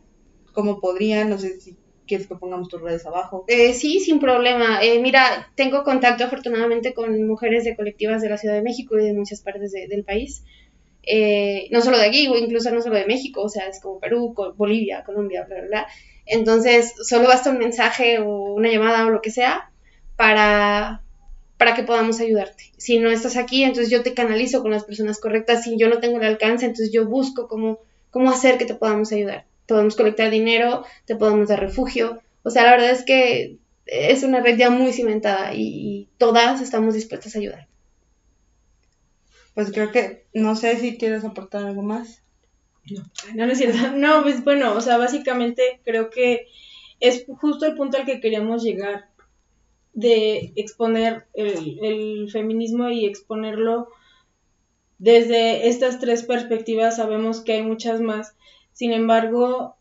cómo podrían, no sé si quieres que pongamos tus redes abajo. Eh, sí, sin problema. Eh, mira, tengo contacto afortunadamente con mujeres de colectivas de la Ciudad de México y de muchas partes del país. Eh, no solo de aquí, incluso no solo de México, o sea, es como Perú, Bolivia, Colombia, bla, bla, bla. Entonces, solo basta un mensaje o una llamada o lo que sea para, para que podamos ayudarte. Si no estás aquí, entonces yo te canalizo con las personas correctas. Si yo no tengo el alcance, entonces yo busco cómo, cómo hacer que te podamos ayudar. Te podemos colectar dinero, te podemos dar refugio. O sea, la verdad es que es una red ya muy cimentada y, todas estamos dispuestas a ayudar. Pues creo que, no sé si quieres aportar algo más. No, no, no es cierto. No, pues bueno, o sea, básicamente creo que es justo el punto al que queríamos llegar de exponer el, feminismo y exponerlo desde estas tres perspectivas. Sabemos que hay muchas más. Sin embargo,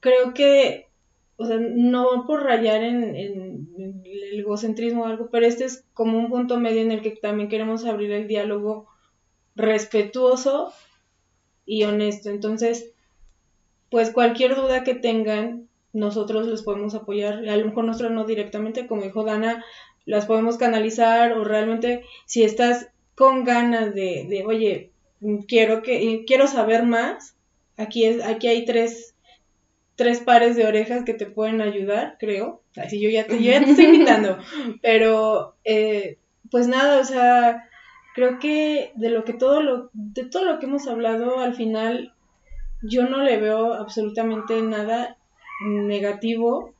creo que, o sea, no por rayar en, en, el egocentrismo o algo, pero este es como un punto medio en el que también queremos abrir el diálogo respetuoso y honesto. Entonces, pues cualquier duda que tengan, nosotros les podemos apoyar, a lo mejor nosotros no directamente, como dijo Dana, las podemos canalizar o realmente si estás con ganas de, de oye, quiero que quiero saber más, aquí es aquí hay tres tres pares de orejas que te pueden ayudar, creo. Así yo ya te, yo ya te estoy invitando. Pero, eh, pues nada, o sea, creo que de lo que todo lo, de todo lo que hemos hablado, al final, yo no le veo absolutamente nada negativo,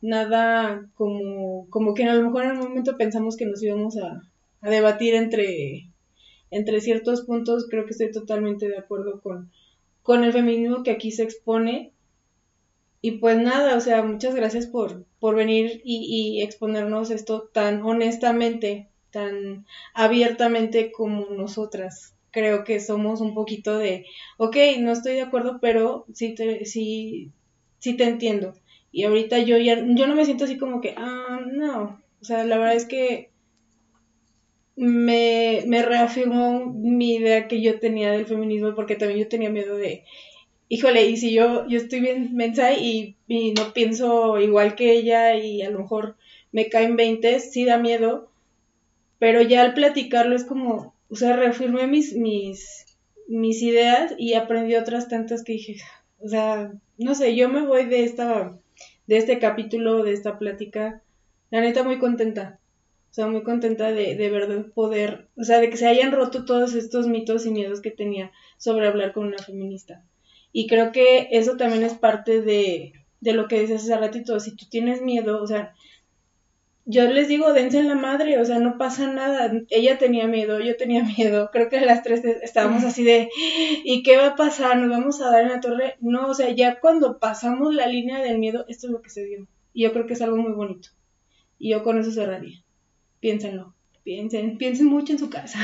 nada como, como que a lo mejor en un momento pensamos que nos íbamos a, a debatir entre, entre ciertos puntos, creo que estoy totalmente de acuerdo con, con el feminismo que aquí se expone. Y pues nada, o sea, muchas gracias por, por venir y, y exponernos esto tan honestamente, tan abiertamente como nosotras. Creo que somos un poquito de, ok, no estoy de acuerdo, pero sí te, sí, sí te entiendo. Y ahorita yo ya, yo no me siento así como que, ah, no. O sea, la verdad es que me, me reafirmó mi idea que yo tenía del feminismo, porque también yo tenía miedo de, híjole, y si yo, yo estoy bien mensa y, y no pienso igual que ella y a lo mejor me caen 20, sí da miedo, pero ya al platicarlo es como, o sea, reafirmé mis, mis, mis ideas y aprendí otras tantas que dije, o sea, no sé, yo me voy de esta, de este capítulo, de esta plática, la neta muy contenta. O sea, muy contenta de, de verdad poder, o sea, de que se hayan roto todos estos mitos y miedos que tenía sobre hablar con una feminista. Y creo que eso también es parte de, de lo que dices hace ratito. Si tú tienes miedo, o sea, yo les digo, dense en la madre, o sea, no pasa nada. Ella tenía miedo, yo tenía miedo. Creo que las tres estábamos así de, ¿y qué va a pasar? ¿Nos vamos a dar en la torre? No, o sea, ya cuando pasamos la línea del miedo, esto es lo que se dio. Y yo creo que es algo muy bonito. Y yo con eso cerraría. Piénsenlo. Piensen, piensen mucho en su casa.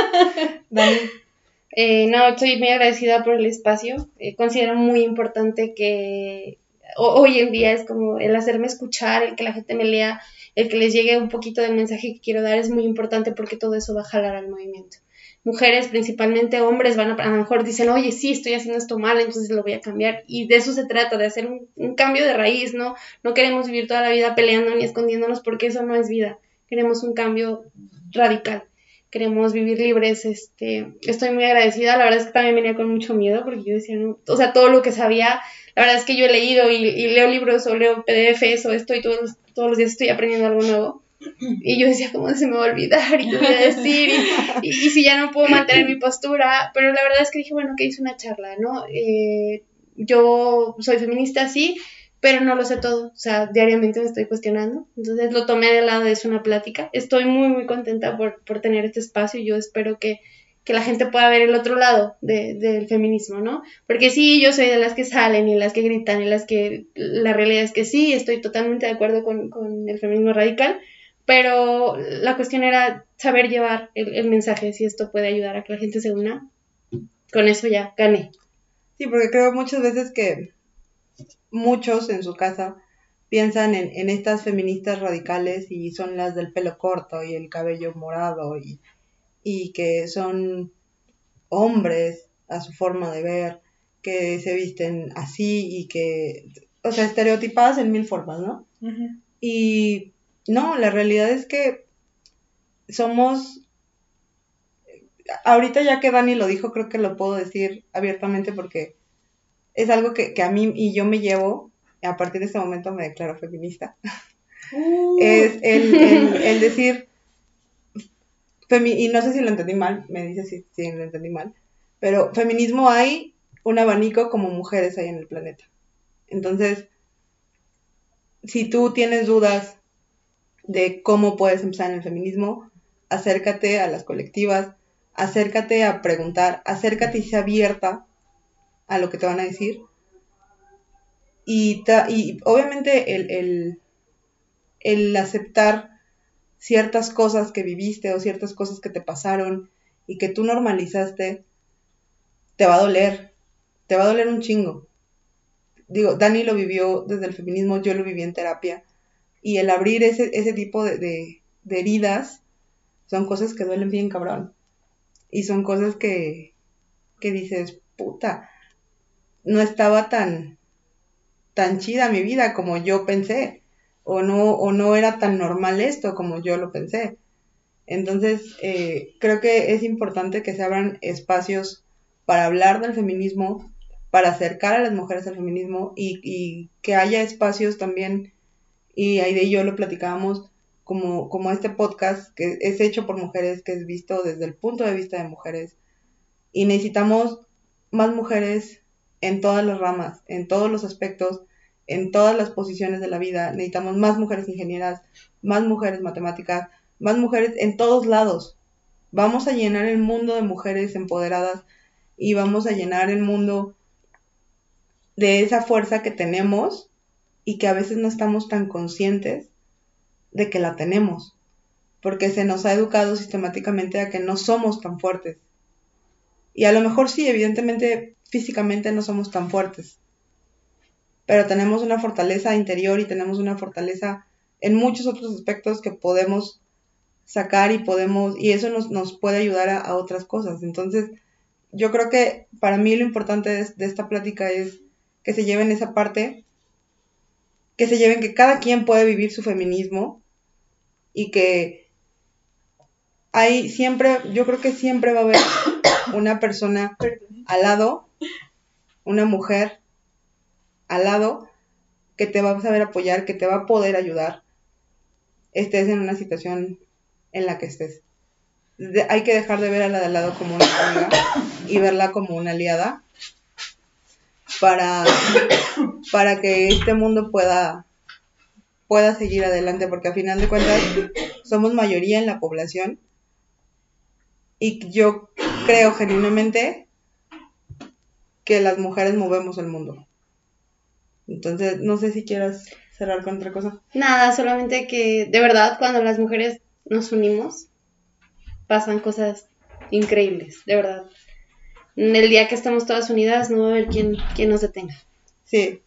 Dani. Eh, no, estoy muy agradecida por el espacio. Eh, considero muy importante que hoy en día es como el hacerme escuchar, el que la gente me lea, el que les llegue un poquito del mensaje que quiero dar es muy importante porque todo eso va a jalar al movimiento. Mujeres, principalmente hombres, van a, a lo mejor dicen, oye, sí, estoy haciendo esto mal, entonces lo voy a cambiar. Y de eso se trata, de hacer un, un cambio de raíz, ¿no? No queremos vivir toda la vida peleando ni escondiéndonos porque eso no es vida. Queremos un cambio radical queremos vivir libres, este, estoy muy agradecida, la verdad es que también venía con mucho miedo porque yo decía, no, o sea, todo lo que sabía, la verdad es que yo he leído y, leo libros o leo PDFs o esto y todos, todos los días estoy aprendiendo algo nuevo. Y yo decía, ¿cómo se me va a olvidar? Y qué voy a decir, y, si ya no puedo mantener mi postura. Pero la verdad es que dije, bueno, que hice una charla, ¿no? Eh, yo soy feminista, sí, pero no lo sé todo, o sea, diariamente me estoy cuestionando, entonces lo tomé de lado, es una plática, estoy muy, muy contenta por, por tener este espacio yo espero que, que, la gente pueda ver el otro lado de, del feminismo, ¿no? Porque sí, yo soy de las que salen y las que gritan y las que, la realidad es que sí, estoy totalmente de acuerdo con, con el feminismo radical, pero la cuestión era saber llevar el, mensaje, si esto puede ayudar a que la gente se una, con eso ya gané. Sí, porque creo muchas veces que muchos en su casa piensan en, en, estas feministas radicales y son las del pelo corto y el cabello morado y, y que son hombres a su forma de ver, que se visten así y que, o sea, estereotipadas en mil formas, ¿no? Uh -huh. Y no, la realidad es que somos, ahorita ya que Dani lo dijo, creo que lo puedo decir abiertamente porque es algo que, que, a mí y yo me llevo, a partir de este momento me declaro feminista, uh. es el, el, el decir, y no sé si lo entendí mal, me dice si, lo entendí mal, pero feminismo hay un abanico como mujeres hay en el planeta. Entonces, si tú tienes dudas de cómo puedes empezar en el feminismo, acércate a las colectivas, acércate a preguntar, acércate y sea abierta a lo que te van a decir. Y, obviamente el, aceptar ciertas cosas que viviste o ciertas cosas que te pasaron y que tú normalizaste, te va a doler, te va a doler un chingo. Digo, Dani lo vivió desde el feminismo, yo lo viví en terapia. Y el abrir ese, ese tipo de, de, heridas son cosas que duelen bien cabrón. Y son cosas que, que dices, puta, no estaba tan, tan chida mi vida como yo pensé, o no, o no era tan normal esto como yo lo pensé. Entonces, eh, creo que es importante que se abran espacios para hablar del feminismo, para acercar a las mujeres al feminismo y, que haya espacios también, y Aide y yo lo platicábamos, como, como este podcast que es hecho por mujeres, que es visto desde el punto de vista de mujeres. Y necesitamos más mujeres en todas las ramas, en todos los aspectos, en todas las posiciones de la vida. Necesitamos más mujeres ingenieras, más mujeres matemáticas, más mujeres en todos lados. Vamos a llenar el mundo de mujeres empoderadas y vamos a llenar el mundo de esa fuerza que tenemos y que a veces no estamos tan conscientes de que la tenemos, porque se nos ha educado sistemáticamente a que no somos tan fuertes. Y a lo mejor sí, evidentemente físicamente no somos tan fuertes, pero tenemos una fortaleza interior y tenemos una fortaleza en muchos otros aspectos que podemos sacar y podemos, y eso nos, nos puede ayudar a, otras cosas. Entonces, yo creo que para mí lo importante de, de esta plática es que se lleven esa parte, que se lleven que cada quien puede vivir su feminismo y que hay siempre, yo creo que siempre va a haber una persona al lado, una mujer al lado que te va a saber apoyar, que te va a poder ayudar, estés en una situación en la que estés. hay que dejar de ver a la de al lado como una amiga y verla como una aliada para, para que este mundo pueda pueda seguir adelante, porque a final de cuentas somos mayoría en la población y yo creo genuinamente que las mujeres movemos el mundo. Entonces, no sé si quieras cerrar con otra cosa. Nada, solamente que de verdad cuando las mujeres nos unimos, pasan cosas increíbles, de verdad. En el día que estamos todas unidas no va a haber quien, quien nos detenga. Sí,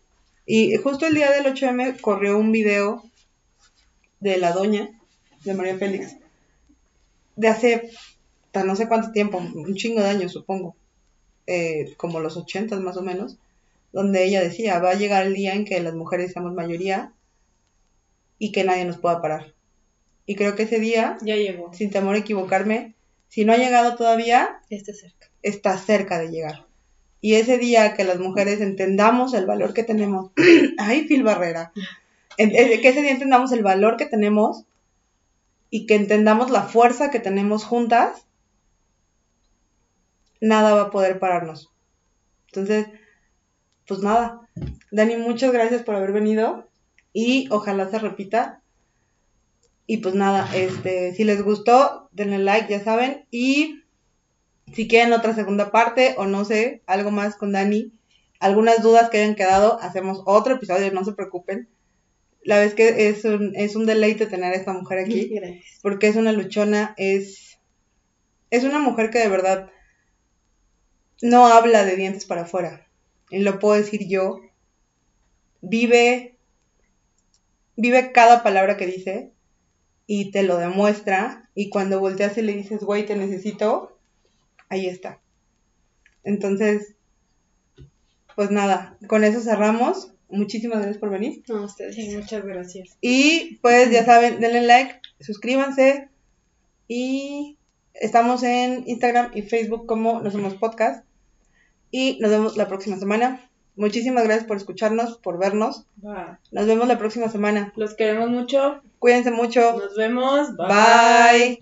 y justo el día del 8M corrió un video de la doña, de María Félix, de hace no sé cuánto tiempo, un chingo de años supongo, eh, como los 80 más o menos, donde ella decía, va a llegar el día en que las mujeres seamos mayoría y que nadie nos pueda parar. Y creo que ese día, ya llegó. sin temor a equivocarme, si no ha llegado todavía, está cerca. Está cerca de llegar. Y ese día que las mujeres entendamos el valor que tenemos, ay, Phil Barrera, que ese día entendamos el valor que tenemos y que entendamos la fuerza que tenemos juntas, nada va a poder pararnos. Entonces, pues nada. Dani, muchas gracias por haber venido y ojalá se repita. Y pues nada, este, si les gustó, denle like, ya saben, y si quieren otra segunda parte o no sé, algo más con Dani, algunas dudas que hayan quedado, hacemos otro episodio, no se preocupen. La vez que es un, es un deleite tener a esta mujer aquí, porque es una luchona, es, es una mujer que de verdad no habla de dientes para afuera, lo puedo decir yo, vive, vive cada palabra que dice y te lo demuestra, y cuando volteas y le dices, güey, te necesito, ahí está. Entonces, pues nada, con eso cerramos. Muchísimas gracias por venir. No, ustedes. Sí, muchas gracias. Y pues ya saben, denle like, suscríbanse y estamos en Instagram y Facebook como Nos Somos Podcast. Y nos vemos la próxima semana. Muchísimas gracias por escucharnos, por vernos. Nos vemos la próxima semana. Los queremos mucho. Cuídense mucho. Nos vemos. Bye.